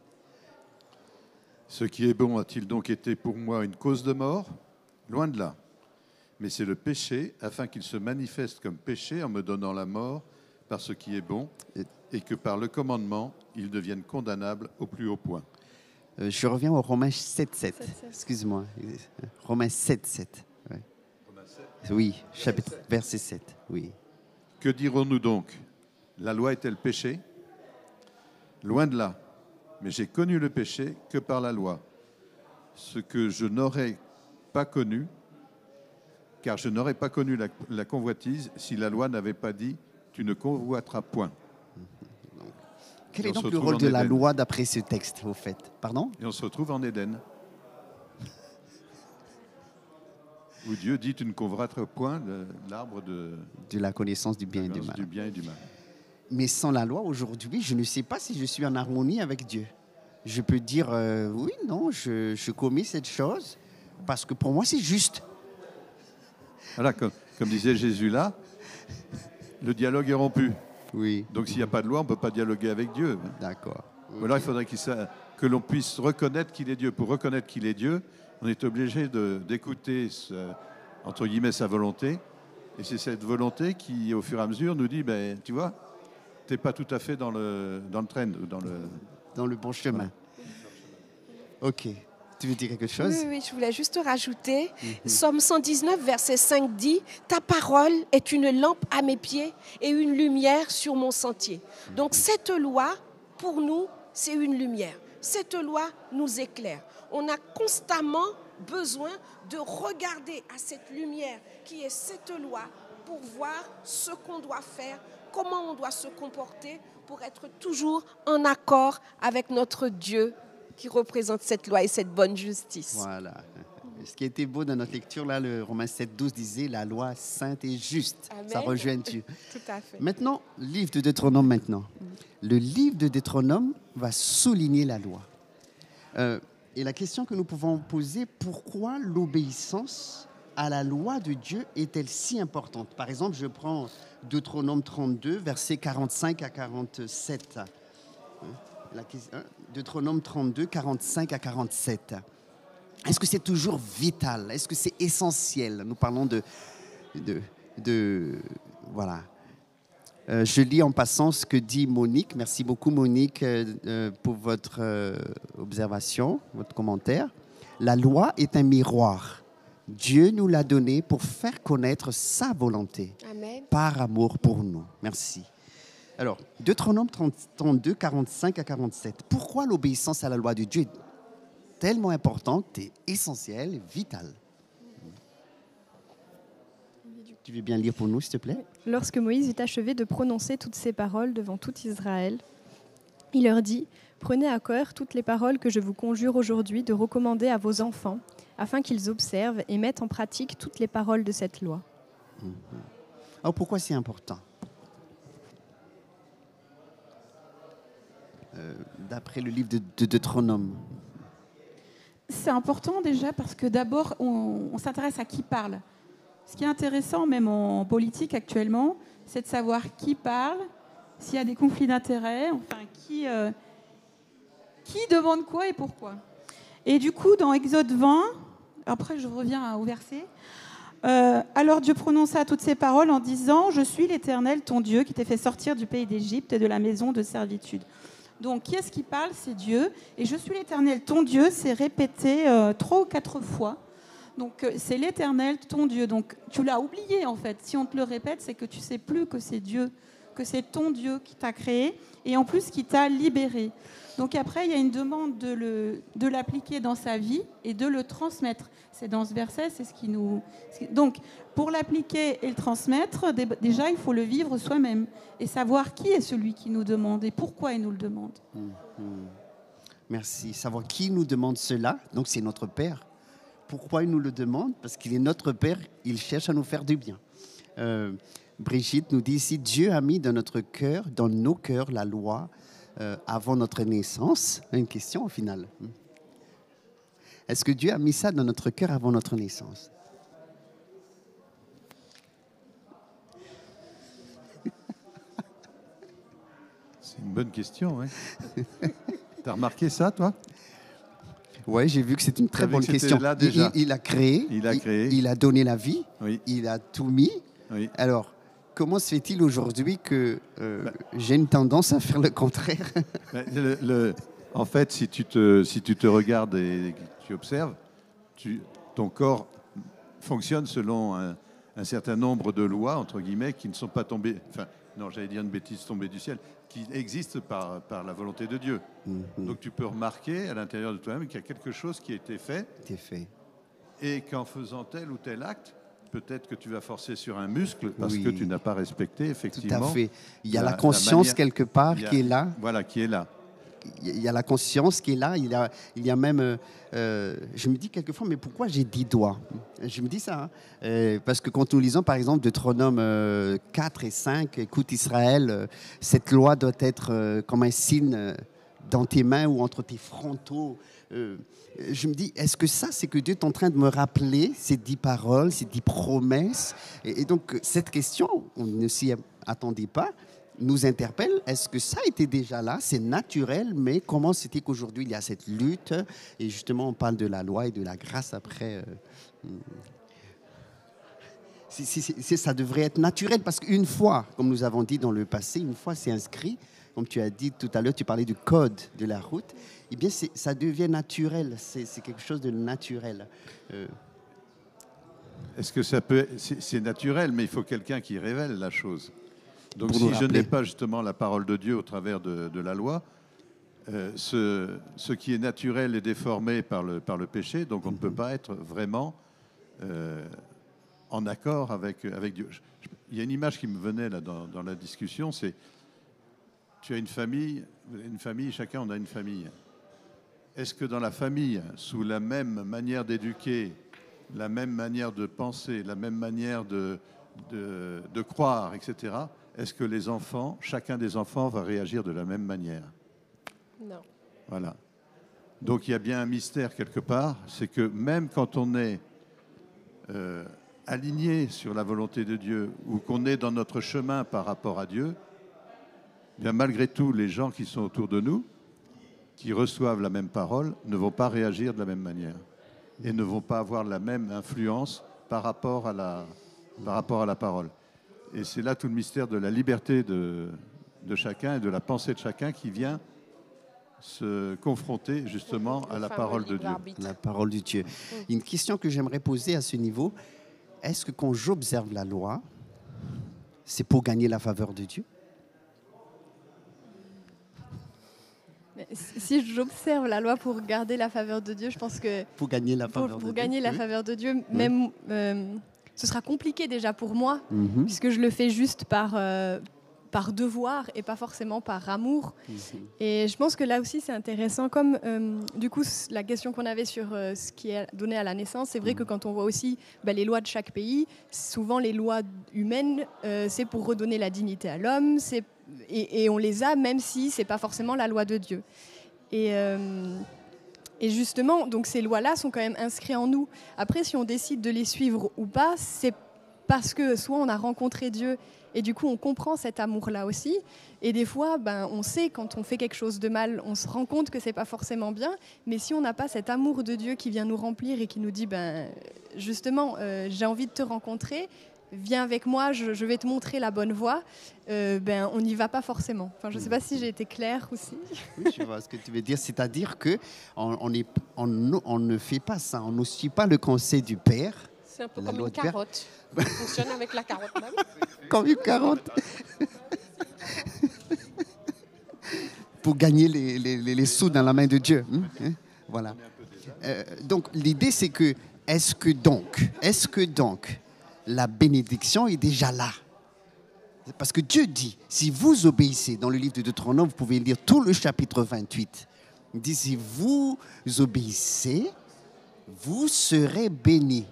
Ce qui est bon a-t-il donc été pour moi une cause de mort? Loin de là mais c'est le péché, afin qu'il se manifeste comme péché en me donnant la mort par ce qui est bon, et que par le commandement, il devienne condamnable au plus haut point. Euh, je reviens au Romains 7, 7. Excuse-moi. Romains 7, 7. Oui, chapitre, verset 7. Oui. Que dirons-nous donc? La loi est-elle péché? Loin de là. Mais j'ai connu le péché que par la loi. Ce que je n'aurais pas connu, car je n'aurais pas connu la, convoitise si la loi n'avait pas dit tu ne convoiteras point. Quel est donc le rôle de la loi d'après ce texte, au fait? Pardon? Et on se retrouve en Éden. Où Dieu dit tu ne convoiteras point l'arbre de, de la connaissance du bien, et du, mal. du bien et du mal. Mais sans la loi, aujourd'hui, je ne sais pas si je suis en harmonie avec Dieu. Je peux dire euh, oui, non, je, je commets cette chose parce que pour moi, c'est juste. Voilà, comme, comme disait Jésus là, le dialogue est rompu. Oui. Donc s'il n'y a pas de loi, on ne peut pas dialoguer avec Dieu. D'accord. Ou alors il faudrait que l'on puisse reconnaître qu'il est Dieu. Pour reconnaître qu'il est Dieu, on est obligé d'écouter, entre guillemets, sa volonté. Et c'est cette volonté qui, au fur et à mesure, nous dit, ben, tu vois, tu n'es pas tout à fait dans le, dans le trend, dans le... Dans le bon chemin. Ok. Tu veux dire quelque chose oui, oui, je voulais juste rajouter. Mhm. Somme 119, verset 5 dit Ta parole est une lampe à mes pieds et une lumière sur mon sentier. Donc, cette loi, pour nous, c'est une lumière. Cette loi nous éclaire. On a constamment besoin de regarder à cette lumière qui est cette loi pour voir ce qu'on doit faire, comment on doit se comporter pour être toujours en accord avec notre Dieu qui représente cette loi et cette bonne justice. Voilà. Ce qui était beau dans notre lecture, là, le Romain 7, 12 disait la loi sainte et juste. Ça rejoint Dieu. Tout à fait. Maintenant, livre de Deutéronome maintenant. Le livre de Deutéronome va souligner la loi. Euh, et la question que nous pouvons poser, pourquoi l'obéissance à la loi de Dieu est-elle si importante? Par exemple, je prends Deutéronome 32, versets 45 à 47. La, hein, Deutéronome 32, 45 à 47. Est-ce que c'est toujours vital? Est-ce que c'est essentiel? Nous parlons de, de, de voilà. Euh, je lis en passant ce que dit Monique. Merci beaucoup Monique euh, euh, pour votre observation, votre commentaire. La loi est un miroir. Dieu nous l'a donné pour faire connaître sa volonté Amen. par amour pour nous. Merci. Alors, Deutéronome 32, 45 à 47. Pourquoi l'obéissance à la loi de Dieu est tellement importante et essentielle, vitale? Tu veux bien lire pour nous, s'il te plaît? Lorsque Moïse eut achevé de prononcer toutes ces paroles devant tout Israël, il leur dit Prenez à cœur toutes les paroles que je vous conjure aujourd'hui de recommander à vos enfants, afin qu'ils observent et mettent en pratique toutes les paroles de cette loi. Mhm. Alors pourquoi c'est important? D'après le livre de, Deutéronome C'est important déjà parce que d'abord, on, s'intéresse à qui parle. Ce qui est intéressant, même en politique actuellement, c'est de savoir qui parle, s'il y a des conflits d'intérêts, enfin, qui, euh, demande quoi et pourquoi. Et du coup, dans Exode 20, après je reviens au verset, euh, alors Dieu prononça toutes ces paroles en disant, Je suis l'Éternel, ton Dieu, qui t'ai fait sortir du pays d'Égypte et de la maison de servitude. Donc, qui est-ce qui parle? C'est Dieu. Et je suis l'Éternel, ton Dieu, c'est répété euh, trois ou quatre fois. Donc, euh, c'est l'Éternel, ton Dieu. Donc, tu l'as oublié, en fait. Si on te le répète, c'est que tu sais plus que c'est Dieu, que c'est ton Dieu qui t'a créé et en plus qui t'a libéré. Donc après, il y a une demande de l'appliquer dans sa vie et de le transmettre. C'est dans ce verset, c'est ce qui nous... Donc, pour l'appliquer et le transmettre, déjà, il faut le vivre soi-même et savoir qui est celui qui nous demande et pourquoi il nous le demande. Hum, hum. Merci. Savoir qui nous demande cela, donc c'est notre Père. Pourquoi il nous le demande? Parce qu'il est notre Père, il cherche à nous faire du bien. Euh, Brigitte nous dit ici, Dieu a mis dans notre cœur, dans nos cœurs, la loi euh, avant notre naissance. Une question au final. Est-ce que Dieu a mis ça dans notre cœur avant notre naissance? C'est une bonne question. Ouais. tu as remarqué ça, toi? Oui, j'ai vu que c'est une très bonne question. Là déjà. Il, a créé, il a créé, il, a donné la vie, oui. il a tout mis. Oui. Alors, comment se fait-il aujourd'hui que euh, bah. j'ai une tendance à faire le contraire? Bah, le, En fait, si tu te, si tu te regardes et que tu observes, tu, ton corps fonctionne selon un, certain nombre de lois, entre guillemets, qui ne sont pas tombées, enfin, non, j'allais dire une bêtise tombée du ciel, qui existent par, par la volonté de Dieu. Mhm. Donc tu peux remarquer à l'intérieur de toi-même qu'il y a quelque chose qui a été fait. fait. Et qu'en faisant tel ou tel acte, peut-être que tu vas forcer sur un muscle parce que tu n'as pas respecté effectivement. Tout à fait. Il y a la, conscience quelque part qui est là. Voilà, qui est là. il y a la conscience qui est là, il y a, il y a même, euh, euh, je me dis quelquefois, mais pourquoi j'ai dix doigts? Je me dis ça, hein. euh, parce que quand nous lisons par exemple Deutéronome 4 et 5, écoute Israël, cette loi doit être comme un signe dans tes mains ou entre tes frontaux. Je me dis, est-ce que ça, c'est que Dieu est en train de me rappeler ces dix paroles, ces dix promesses et, et donc, cette question, on ne s'y attendait pas nous interpelle. Est-ce que ça était déjà là? C'est naturel, mais comment c'était qu'aujourd'hui il y a cette lutte? Et justement, on parle de la loi et de la grâce après. Euh, hmm. ça devrait être naturel parce qu'une fois, comme nous avons dit dans le passé, une fois c'est inscrit, comme tu as dit tout à l'heure, tu parlais du code de la route, eh bien ça devient naturel, c'est quelque chose de naturel. Euh. Est-ce que ça peut... C'est naturel, mais il faut quelqu'un qui révèle la chose. Donc si je n'ai pas justement la parole de Dieu au travers de, la loi, euh, ce, ce, qui est naturel est déformé par le, par le péché, donc on ne peut pas être vraiment euh, en accord avec, avec Dieu. Il y a une image qui me venait là dans, dans la discussion, c'est tu as une famille, une famille, chacun on a une famille. Est-ce que dans la famille, sous la même manière d'éduquer, la même manière de penser, la même manière de, de, de croire, etc., est-ce que les enfants, chacun des enfants va réagir de la même manière? Non. Voilà. Donc il y a bien un mystère quelque part, c'est que même quand on est euh, aligné sur la volonté de Dieu ou qu'on est dans notre chemin par rapport à Dieu, bien malgré tout, les gens qui sont autour de nous, qui reçoivent la même parole, ne vont pas réagir de la même manière et ne vont pas avoir la même influence par rapport à la, par rapport à la parole. Et c'est là tout le mystère de la liberté de, de chacun et de la pensée de chacun qui vient se confronter justement à la parole de Dieu. La parole de Dieu. Une question que j'aimerais poser à ce niveau, est-ce que quand j'observe la loi, c'est pour gagner la faveur de Dieu? Si j'observe la loi pour garder la faveur de Dieu, je pense que... Pour gagner la faveur pour, de pour Dieu. gagner la faveur de Dieu, même... Euh, ce sera compliqué déjà pour moi, mhm. puisque je le fais juste par, euh, par devoir et pas forcément par amour. Mhm. Et je pense que là aussi, c'est intéressant, comme euh, du coup, la question qu'on avait sur euh, ce qui est donné à la naissance, c'est vrai que mhm. quand on voit aussi bah, les lois de chaque pays, souvent les lois humaines, c'est pour redonner la dignité à l'homme, et, on les a même si c'est pas forcément la loi de Dieu. Et et justement, donc ces lois-là sont quand même inscrites en nous. Après, si on décide de les suivre ou pas, c'est parce que soit on a rencontré Dieu et du coup on comprend cet amour-là aussi. Et des fois, ben, on sait quand on fait quelque chose de mal, on se rend compte que c'est pas forcément bien. Mais si on n'a pas cet amour de Dieu qui vient nous remplir et qui nous dit, ben, justement, euh, j'ai envie de te rencontrer, viens avec moi, je, vais te montrer la bonne voie, euh, ben, on n'y va pas forcément. Enfin, je ne sais pas si j'ai été claire aussi. Oui, je vois ce que tu veux dire. C'est-à-dire qu'on on, on, on, ne fait pas ça, on ne suit pas le conseil du Père. C'est un peu comme une carotte. On fonctionne avec la carotte même. Comme une carotte. Pour gagner les, les, les, sous dans la main de Dieu. Hein, hein, voilà. Euh, donc l'idée c'est que, est-ce que donc, est-ce que donc, la bénédiction est déjà là. Parce que Dieu dit, si vous obéissez, dans le livre de Deutéronome, vous pouvez lire tout le chapitre 28. Il dit, si vous obéissez, vous serez bénis.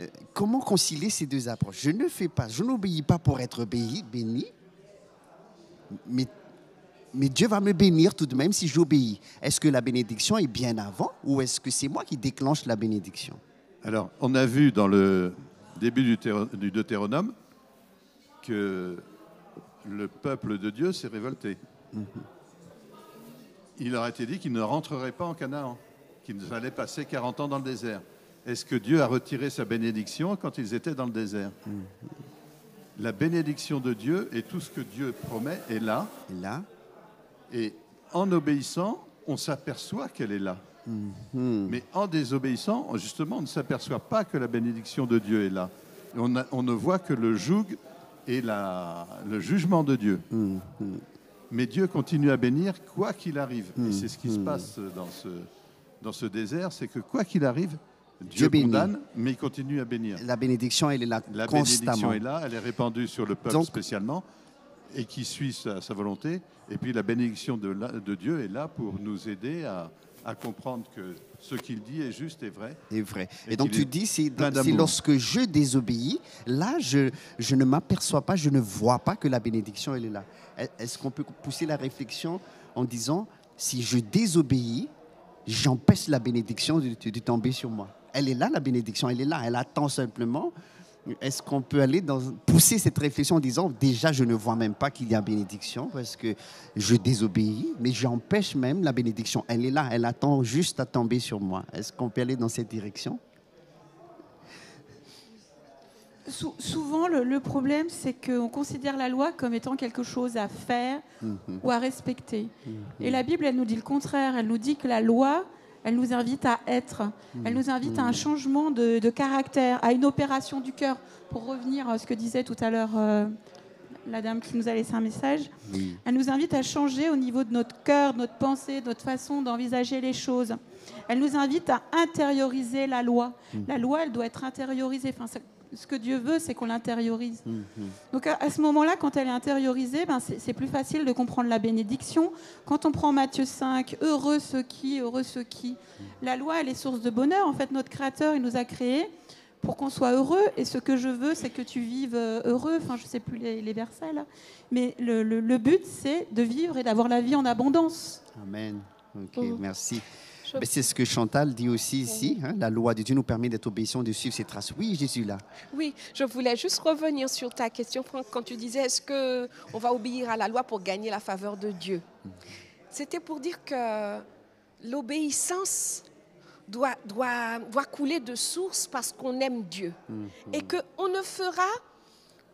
Euh, comment concilier ces deux approches? Je ne fais pas, je n'obéis pas pour être béni, béni mais, mais Dieu va me bénir tout de même si j'obéis. Est-ce que la bénédiction est bien avant ou est-ce que c'est moi qui déclenche la bénédiction? Alors, on a vu dans le, début du, Deutéronome que le peuple de Dieu s'est révolté. Mhm. Il leur a été dit qu'ils ne rentreraient pas en Canaan, qu'ils allaient passer 40 ans dans le désert. Est-ce que Dieu a retiré sa bénédiction quand ils étaient dans le désert mhm. La bénédiction de Dieu et tout ce que Dieu promet est là. Là. Et en obéissant, on s'aperçoit qu'elle est là. Mhm. Mais en désobéissant, justement, on ne s'aperçoit pas que la bénédiction de Dieu est là. On, ne voit que le joug et le jugement de Dieu. Mhm. Mais Dieu continue à bénir quoi qu'il arrive. Et mhm. c'est ce qui se passe dans ce, dans ce désert, c'est que quoi qu'il arrive, Dieu, condamne, mais il continue à bénir. La bénédiction, elle est là La bénédiction est là, elle est répandue sur le peuple spécialement. et qui suit sa, volonté. Et puis la bénédiction de, de, Dieu est là pour nous aider à, à comprendre que ce qu'il dit est juste et vrai. Et vrai. Et, donc tu dis, c'est lorsque je désobéis, là, je, je ne m'aperçois pas, je ne vois pas que la bénédiction, elle est là. Est-ce qu'on peut pousser la réflexion en disant, si je désobéis, j'empêche la bénédiction de, de, tomber sur moi? Elle est là, la bénédiction, elle est là. Elle attend simplement est-ce qu'on peut aller dans, pousser cette réflexion en disant déjà je ne vois même pas qu'il y a bénédiction parce que je désobéis, mais j'empêche même la bénédiction. Elle est là, elle attend juste à tomber sur moi. Est-ce qu'on peut aller dans cette direction? Souvent, le, problème, c'est qu'on considère la loi comme étant quelque chose à faire mhm. ou à respecter. Mhm. Et la Bible, elle nous dit le contraire. Elle nous dit que la loi, elle nous invite à être. Elle nous invite à un changement de, caractère, à une opération du cœur. Pour revenir à ce que disait tout à l'heure euh, la dame qui nous a laissé un message, elle nous invite à changer au niveau de notre cœur, de notre pensée, de notre façon d'envisager les choses. Elle nous invite à intérioriser la loi. Mm. La loi, elle doit être intériorisée. Enfin, ce que Dieu veut, c'est qu'on l'intériorise. Mhm. Donc à, ce moment-là, quand elle est intériorisée, ben, c'est plus facile de comprendre la bénédiction. Quand on prend Matthieu 5, heureux ceux qui, heureux ceux qui, la loi, elle est source de bonheur. En fait, notre Créateur, il nous a créés pour qu'on soit heureux. Et ce que je veux, c'est que tu vives euh, heureux. Enfin, je ne sais plus les, versets là. Mais le, but, c'est de vivre et d'avoir la vie en abondance. Amen. Ok, oh. merci. C'est ce que Chantal dit aussi ici. Hein, la loi de Dieu nous permet d'être obéissants, de suivre ses traces. Oui, Jésus là. Oui, je voulais juste revenir sur ta question, Franck, quand tu disais est-ce qu'on va obéir à la loi pour gagner la faveur de Dieu? C'était pour dire que l'obéissance doit, doit, doit couler de source parce qu'on aime Dieu. Mhm. Et qu'on ne fera,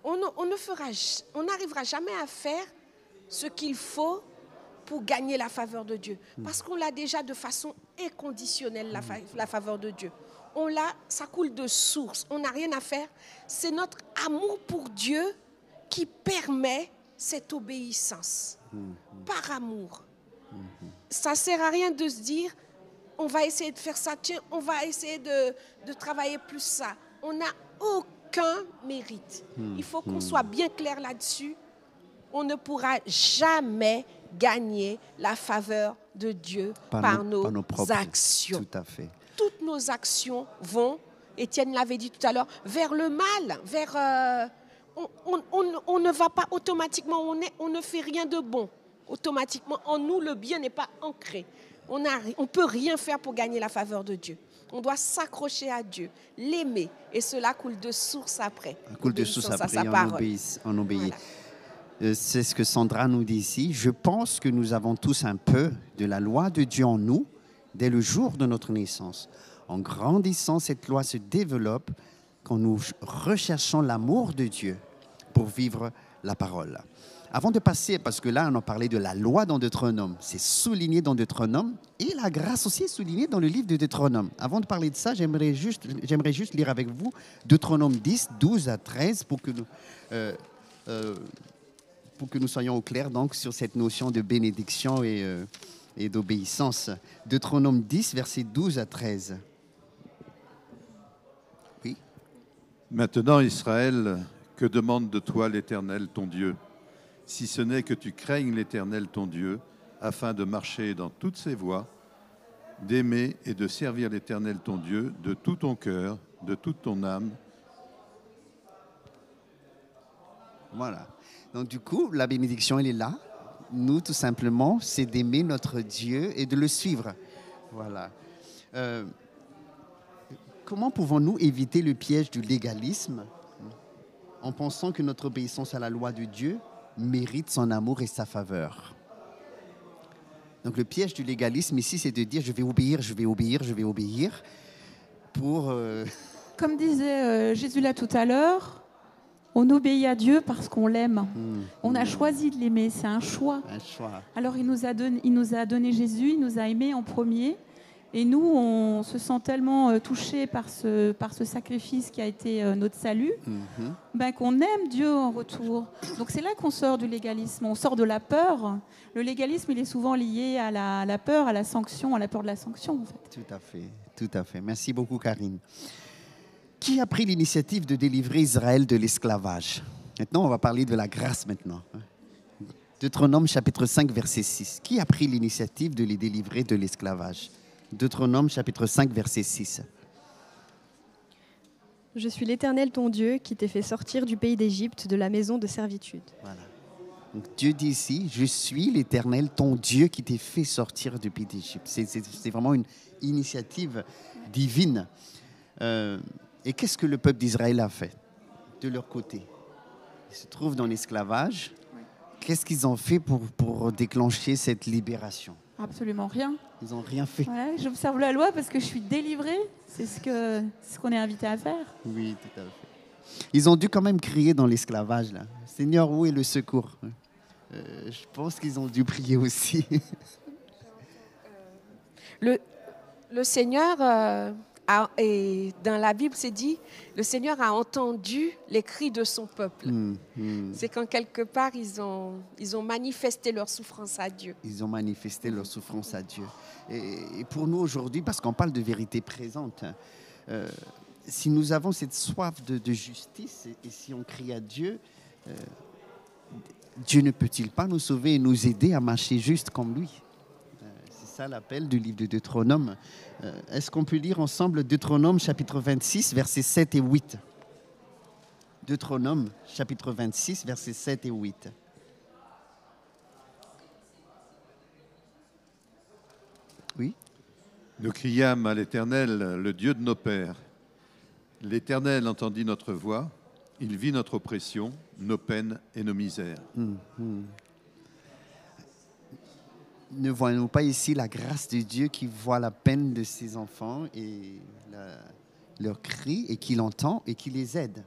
on on ne fera, on n'arrivera jamais à faire ce qu'il faut pour gagner la faveur de Dieu. Parce qu'on l'a déjà de façon inconditionnelle, la, faveur de Dieu. On l'a, ça coule de source. On n'a rien à faire. C'est notre amour pour Dieu qui permet cette obéissance. Par amour. Ça ne sert à rien de se dire, on va essayer de faire ça, tiens, on va essayer de, de travailler plus ça. On n'a aucun mérite. Il faut qu'on soit bien clair là-dessus. On ne pourra jamais gagner la faveur de Dieu par, nos, actions. Tout à fait. Toutes nos actions vont, Étienne l'avait dit tout à l'heure, vers le mal, vers... Euh, on, ne va pas automatiquement, on, est, on ne fait rien de bon. Automatiquement, en nous, le bien n'est pas ancré. On ne on peut rien faire pour gagner la faveur de Dieu. On doit s'accrocher à Dieu, l'aimer, et cela coule de source après. Coule de source après, on obéit. On obéit. C'est ce que Sandra nous dit ici. Je pense que nous avons tous un peu de la loi de Dieu en nous dès le jour de notre naissance. En grandissant, cette loi se développe quand nous recherchons l'amour de Dieu pour vivre la parole. Avant de passer, parce que là, on a parlé de la loi dans Deutéronome, c'est souligné dans Deutéronome, et la grâce aussi est soulignée dans le livre de Deutéronome. Avant de parler de ça, j'aimerais juste, j'aimerais juste lire avec vous Deutéronome 10, 12 à 13, pour que nous, euh, euh, pour que nous soyons au clair donc sur cette notion de bénédiction et, euh, d'obéissance. Deutéronome 10, versets 12 à 13. Oui. Maintenant, Israël, que demande de toi l'Éternel, ton Dieu? Si ce n'est que tu craignes l'Éternel, ton Dieu, afin de marcher dans toutes ses voies, d'aimer et de servir l'Éternel, ton Dieu, de tout ton cœur, de toute ton âme. Voilà. Donc du coup, la bénédiction, elle est là. Nous, tout simplement, c'est d'aimer notre Dieu et de le suivre. Voilà. Euh, comment pouvons-nous éviter le piège du légalisme en pensant que notre obéissance à la loi de Dieu mérite son amour et sa faveur? Donc le piège du légalisme ici, c'est de dire je vais obéir, je vais obéir, je vais obéir pour... Euh, Comme disait euh, Jésus là tout à l'heure, on obéit à Dieu parce qu'on l'aime. Hmm. On a choisi de l'aimer, c'est un choix. Alors il nous, a donné, il nous a donné Jésus, il nous a aimés en premier. Et nous, on se sent tellement euh, touchés par ce, par ce sacrifice qui a été euh, notre salut, mhm. ben, qu'on aime Dieu en retour. Donc c'est là qu'on sort du légalisme, on sort de la peur. Le légalisme, il est souvent lié à la, à la peur, à la sanction, à la peur de la sanction. En fait. Tout à fait, tout à fait. Merci beaucoup, Karine. Qui a pris l'initiative de délivrer Israël de l'esclavage? Maintenant, on va parler de la grâce maintenant. Hein. Deutéronome chapitre 5, verset 6. Qui a pris l'initiative de les délivrer de l'esclavage? Deutéronome chapitre 5, verset 6. Je suis l'Éternel ton Dieu qui t'ai fait sortir du pays d'Égypte, de la maison de servitude. Voilà. Donc Dieu dit ici, je suis l'Éternel ton Dieu qui t'ai fait sortir du pays d'Égypte. C'est vraiment une initiative divine. Euh, et qu'est-ce que le peuple d'Israël a fait de leur côté? Ils se trouvent dans l'esclavage. Qu'est-ce qu'ils ont fait pour, pour déclencher cette libération? Absolument rien. Ils n'ont rien fait. J'observe la loi parce que je suis délivré. C'est ce qu'on ce qu'on est invité à faire. Oui, tout à fait. Ils ont dû quand même crier dans l'esclavage, là. Seigneur, où est le secours? Euh, Je pense qu'ils ont dû prier aussi. le, le Seigneur euh, et dans la Bible, c'est dit, le Seigneur a entendu les cris de son peuple. Hmm, hmm. C'est quand quelque part, ils ont, ils ont manifesté leur souffrance à Dieu. Ils ont manifesté leur souffrance à Dieu. Et, pour nous aujourd'hui, parce qu'on parle de vérité présente, euh, si nous avons cette soif de, justice et, si on crie à Dieu, euh, Dieu ne peut-il pas nous sauver et nous aider à marcher juste comme lui? Ça l'appel du livre de Deutéronome. Euh, est-ce qu'on peut lire ensemble Deutéronome chapitre 26, versets 7 et 8 Deutéronome chapitre 26, versets 7 et 8. Oui? Nous criâmes à l'Éternel, le Dieu de nos pères. L'Éternel entendit notre voix, il vit notre oppression, nos peines et nos misères. Hum ne voyons pas ici la grâce de Dieu qui voit la peine de ses enfants et leur cri et qui l'entend et qui les aide.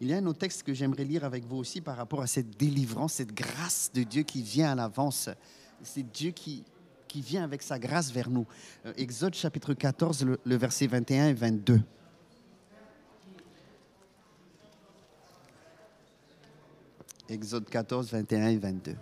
Il y a un autre texte que j'aimerais lire avec vous aussi par rapport à cette délivrance, cette grâce de Dieu qui vient à l'avance. C'est Dieu qui, vient avec sa grâce vers nous. Euh, Exode chapitre 14, le, le verset 21 et 22. Exode 14, 21 et 22.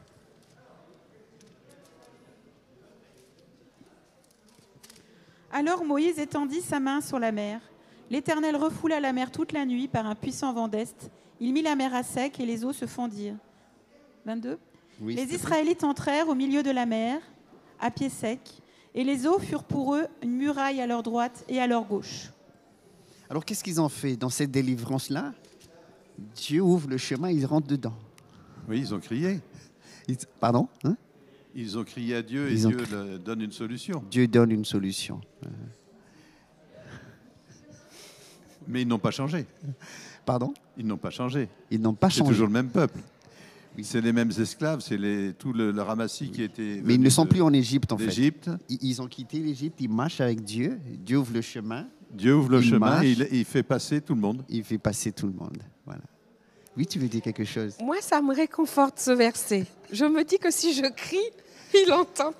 Alors Moïse étendit sa main sur la mer. L'Éternel refoula la mer toute la nuit par un puissant vent d'est. Il mit la mer à sec et les eaux se fondirent. 22. les Israélites entrèrent au milieu de la mer, à pied sec, et les eaux furent pour eux une muraille à leur droite et à leur gauche. Alors qu'est-ce qu'ils ont fait dans cette délivrance-là? Dieu ouvre le chemin, ils rentrent dedans. Oui, ils ont crié. Pardon hein? Ils ont crié à Dieu et Dieu donne une solution. Dieu donne une solution. Mais ils n'ont pas changé. Pardon? Ils n'ont pas changé. Ils n'ont pas changé. C'est toujours le même peuple. C'est les mêmes esclaves, c'est les, tout le, ramassis qui était. Mais ils ne sont plus en Égypte en fait. Ils, ont quitté l'Égypte, ils marchent avec Dieu. Dieu ouvre le chemin. Dieu ouvre le chemin et il, il, fait passer tout le monde. Il fait passer tout le monde. Voilà. Oui, tu veux dire quelque chose? Moi, ça me réconforte ce verset. Je me dis que si je crie, il entend.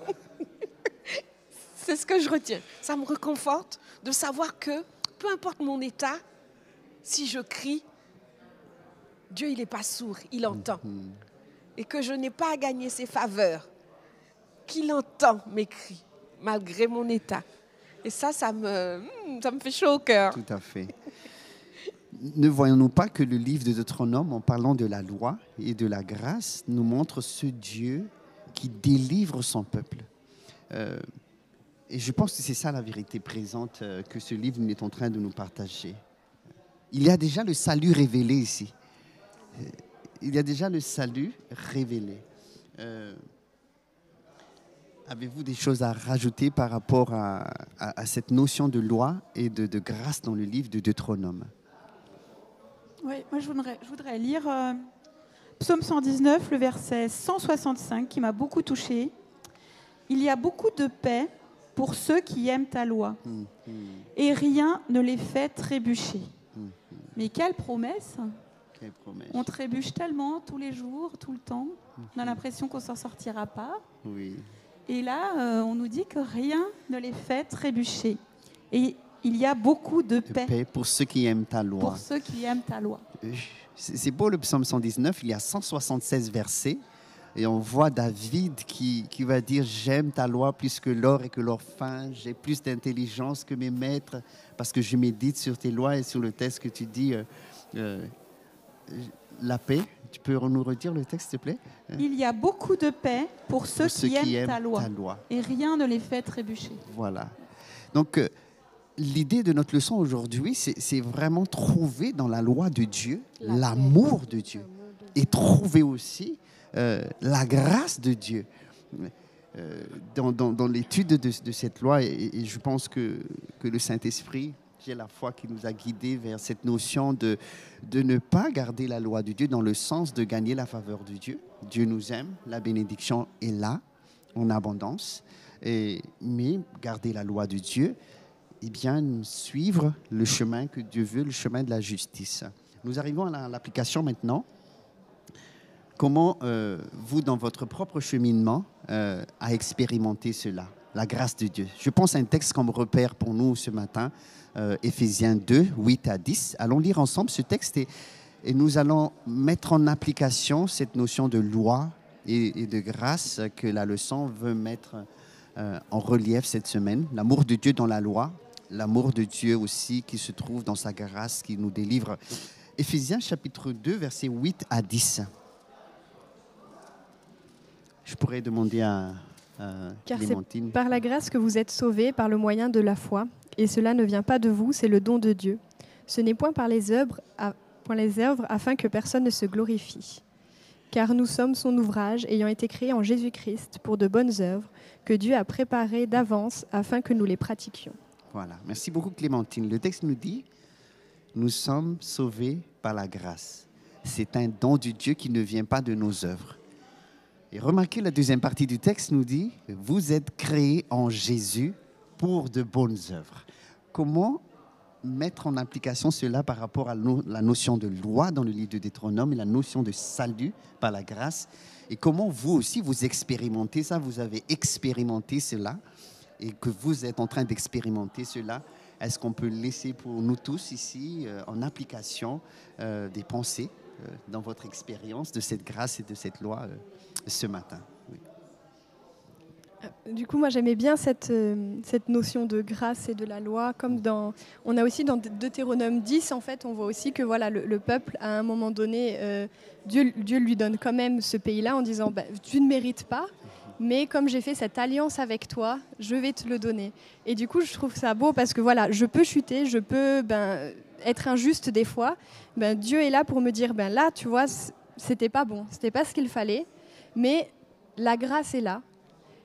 C'est ce que je retiens. Ça me réconforte de savoir que, peu importe mon état, si je crie, Dieu, il n'est pas sourd, il entend. Mm-hmm. Et que je n'ai pas à gagner ses faveurs, qu'il entend mes cris, malgré mon état. Et ça, ça me, hmm, ça me fait chaud au cœur. Tout à fait ne voyons-nous pas que le livre de Deutéronome, en parlant de la loi et de la grâce, nous montre ce Dieu qui délivre son peuple? Euh, Et je pense que c'est ça la vérité présente euh, que ce livre est en train de nous partager. Il y a déjà le salut révélé ici. Euh, il y a déjà le salut révélé. Avez-vous des choses à rajouter par rapport à, cette notion de loi et de, grâce dans le livre de Deutéronome? Moi je voudrais, je voudrais lire euh, Psaume 119, le verset 165, qui m'a beaucoup touché. Il y a beaucoup de paix pour ceux qui aiment ta loi, hum, hum. et rien ne les fait trébucher. Hum, Mais quelle promesse On trébuche tellement tous les jours, tout le temps. On a l'impression qu'on s'en sortira pas. Oui. Et là, euh, on nous dit que rien ne les fait trébucher. Et il y a beaucoup de, paix. pour ceux qui aiment ta loi. Pour ceux qui aiment ta loi. C'est beau le psaume 119, il y a 176 versets. Et on voit David qui, qui va dire J'aime ta loi plus que l'or et que l'or fin. J'ai plus d'intelligence que mes maîtres parce que je médite sur tes lois et sur le texte que tu dis. Euh, euh, la paix. Tu peux nous redire le texte, s'il te plaît? Il y a beaucoup de paix pour ceux, qui, aiment ta loi, Et rien ne les fait trébucher. Voilà. Donc, euh, l'idée de notre leçon aujourd'hui, c'est vraiment trouver dans la loi de Dieu l'amour de Dieu et trouver aussi euh, la grâce de Dieu. Euh, dans, dans, l'étude de, cette loi, et, je pense que, que le Saint-Esprit, qui est la foi qui nous a guidés vers cette notion de, de ne pas garder la loi de Dieu dans le sens de gagner la faveur de Dieu. Dieu nous aime, la bénédiction est là, en abondance, et, mais garder la loi de Dieu, eh bien, suivre le chemin que Dieu veut, le chemin de la justice. Nous arrivons à l'application maintenant. Comment euh, vous, dans votre propre cheminement, euh, à expérimenter cela, la grâce de Dieu? Je pense à un texte comme repère pour nous ce matin, euh, Éphésiens 2, 8 à 10. Allons lire ensemble ce texte et, nous allons mettre en application cette notion de loi et, et de grâce que la leçon veut mettre en relief cette semaine. L'amour de Dieu dans la loi, l'amour de Dieu aussi qui se trouve dans sa grâce qui nous délivre. Éphésiens chapitre 2, versets 8 à 10. Je pourrais demander à, Car c'est par la grâce que vous êtes sauvés par le moyen de la foi, et cela ne vient pas de vous, c'est le don de Dieu. Ce n'est point par les œuvres, point les œuvres afin que personne ne se glorifie. Car nous sommes son ouvrage, ayant été créés en Jésus-Christ pour de bonnes œuvres, que Dieu a préparées d'avance afin que nous les pratiquions. Voilà. Merci beaucoup, Clémentine. Le texte nous dit Nous sommes sauvés par la grâce. C'est un don du Dieu qui ne vient pas de nos œuvres. Et remarquez, la deuxième partie du texte nous dit Vous êtes créés en Jésus pour de bonnes œuvres. Comment mettre en application cela par rapport à la notion de loi dans le livre de Deutéronome et la notion de salut par la grâce? Et comment vous aussi vous expérimentez ça? Vous avez expérimenté cela? Et que vous êtes en train d'expérimenter cela, est-ce qu'on peut laisser pour nous tous ici euh, en application euh, des pensées euh, dans votre expérience de cette grâce et de cette loi ce matin? Du coup, moi j'aimais bien cette, cette notion de grâce et de la loi, comme dans, on a aussi dans Deutéronome 10, en fait, on voit aussi que voilà, le, peuple, à un moment donné, Dieu, Dieu lui donne quand même ce pays-là en disant, bah, tu ne mérites pas, mais comme j'ai fait cette alliance avec toi, je vais te le donner. Et du coup, je trouve ça beau parce que voilà, je peux chuter, je peux ben, être injuste des fois. Ben, Dieu est là pour me dire, ben là, tu vois, c'était pas bon, c'était pas ce qu'il fallait, mais la grâce est là.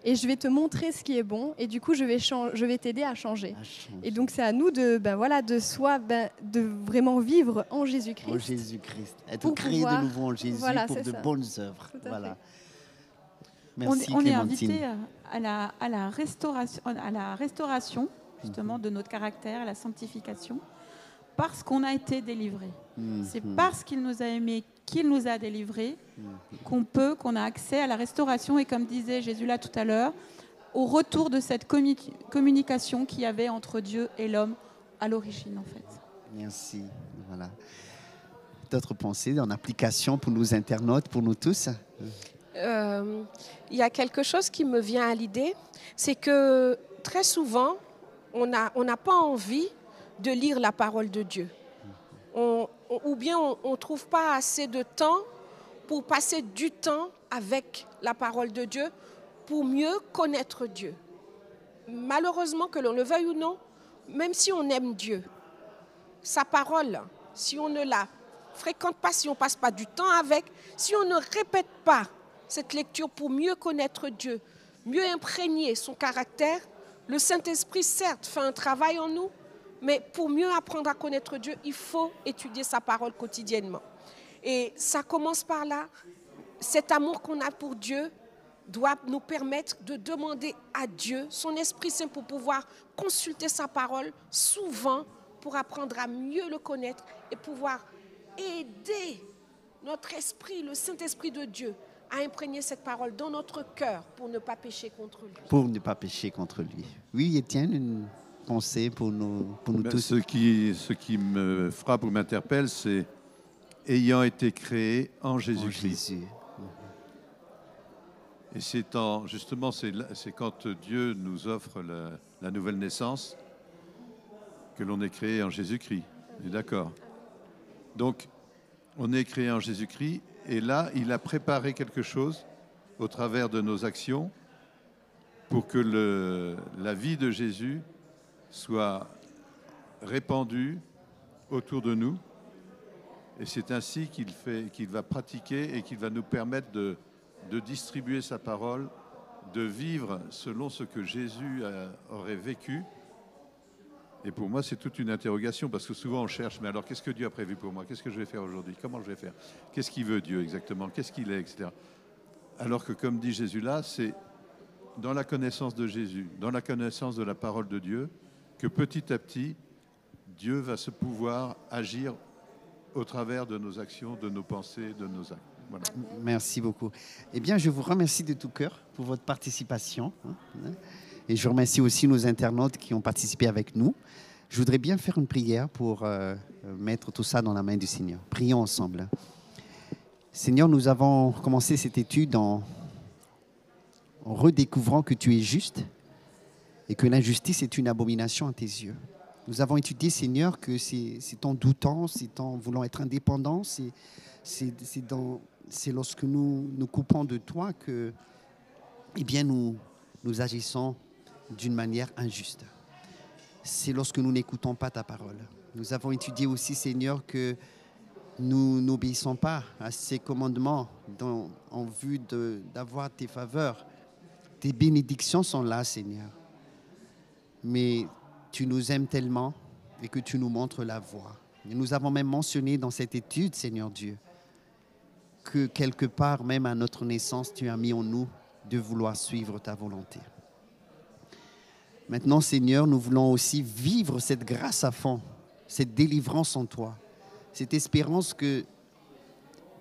Et je vais te montrer ce qui est bon, et du coup, je vais, je vais t'aider à changer. Et donc, c'est à nous de, ben, voilà, de soi, ben, de vraiment vivre en Jésus-Christ. En Jésus-Christ. Être créé de nouveau en Jésus pour de bonnes œuvres. Voilà on, est invité à la, à, la restauration, à la restauration justement de notre caractère, à la sanctification, parce qu'on a été délivré. Mhm. C'est parce qu'il nous a aimés, qu'il nous a délivrés, mhm. qu'on peut, qu'on a accès à la restauration et comme disait Jésus là tout à l'heure, au retour de cette communication qu'il y avait entre Dieu et l'homme à l'origine en fait. Merci. Voilà. D'autres pensées en application pour nos internautes, pour nous tous? Euh, il y a quelque chose qui me vient à l'idée, c'est que très souvent, on n'a pas envie de lire la parole de Dieu. ou bien on ne trouve pas assez de temps pour passer du temps avec la parole de Dieu pour mieux connaître Dieu. Malheureusement, que l'on le veuille ou non, même si on aime Dieu, sa parole, si on ne la fréquente pas, si on ne passe pas du temps avec, si on ne répète pas cette lecture pour mieux connaître Dieu, mieux imprégner son caractère. Le Saint-Esprit, certes, fait un travail en nous, mais pour mieux apprendre à connaître Dieu, il faut étudier sa parole quotidiennement. Et ça commence par là. Cet amour qu'on a pour Dieu doit nous permettre de demander à Dieu son Esprit Saint pour pouvoir consulter sa parole souvent pour apprendre à mieux le connaître et pouvoir aider notre esprit, le Saint-Esprit de Dieu, à imprégner cette parole dans notre cœur pour ne pas pécher contre lui. Pour ne pas pécher contre lui. Oui, Étienne, une pensée pour nous, pour nous ben, tous. Ce qui, ce qui me frappe ou m'interpelle, c'est ayant été créé en Jésus-Christ. Jésus. Et c'est justement, c'est quand Dieu nous offre la, la nouvelle naissance que l'on est créé en Jésus-Christ. D'accord. Donc, on est créé en Jésus-Christ, et là, il a préparé quelque chose au travers de nos actions pour que la vie de Jésus soit répandue autour de nous. Et c'est ainsi qu'il va pratiquer et qu'il va nous permettre de distribuer sa parole, de vivre selon ce que Jésus aurait vécu. Et pour moi, c'est toute une interrogation, parce que souvent on cherche, mais alors qu'est-ce que Dieu a prévu pour moi? Qu'est-ce que je vais faire aujourd'hui? Comment je vais faire? Qu'est-ce qu'il veut Dieu exactement? Qu'est-ce qu'il est, etc. Alors que, comme dit Jésus là, c'est dans la connaissance de Jésus, dans la connaissance de la parole de Dieu, que petit à petit, Dieu va se pouvoir agir au travers de nos actions, de nos pensées, de nos actes. Merci beaucoup. Eh bien, je vous remercie de tout cœur pour votre participation. Et je remercie aussi nos internautes qui ont participé avec nous. Je voudrais bien faire une prière pour euh, mettre tout ça dans la main du Seigneur. Prions ensemble. Seigneur, nous avons commencé cette étude en, redécouvrant que tu es juste et que l'injustice est une abomination à tes yeux. Nous avons étudié, Seigneur, que c'est en doutant, c'est en voulant être indépendant, c'est lorsque nous nous coupons de toi que eh bien, nous agissons d'une manière injuste. C'est lorsque nous n'écoutons pas ta parole. Nous avons étudié aussi, Seigneur, que nous n'obéissons pas à ces commandements en vue d'avoir tes faveurs. Tes bénédictions sont là, Seigneur. Mais tu nous aimes tellement et que tu nous montres la voie. Nous avons même mentionné dans cette étude, Seigneur Dieu, que quelque part, même à notre naissance, tu as mis en nous de vouloir suivre ta volonté. Maintenant, Seigneur, nous voulons aussi vivre cette grâce à fond, cette délivrance en toi, cette espérance que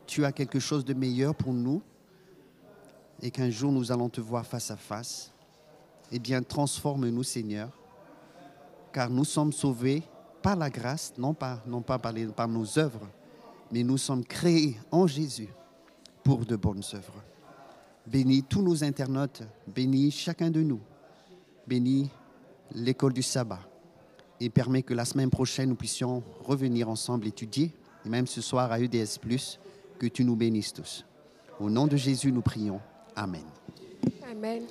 tu as quelque chose de meilleur pour nous et qu'un jour nous allons te voir face à face. Eh bien, transforme-nous, Seigneur, car nous sommes sauvés par la grâce, non pas, par, par nos œuvres, mais nous sommes créés en Jésus pour de bonnes œuvres. Bénis tous nos internautes, bénis chacun de nous, bénis l'école du sabbat et permets que la semaine prochaine nous puissions revenir ensemble étudier, et même ce soir à EDS, que tu nous bénisses tous. Au nom de Jésus, nous prions. Amen. Amen.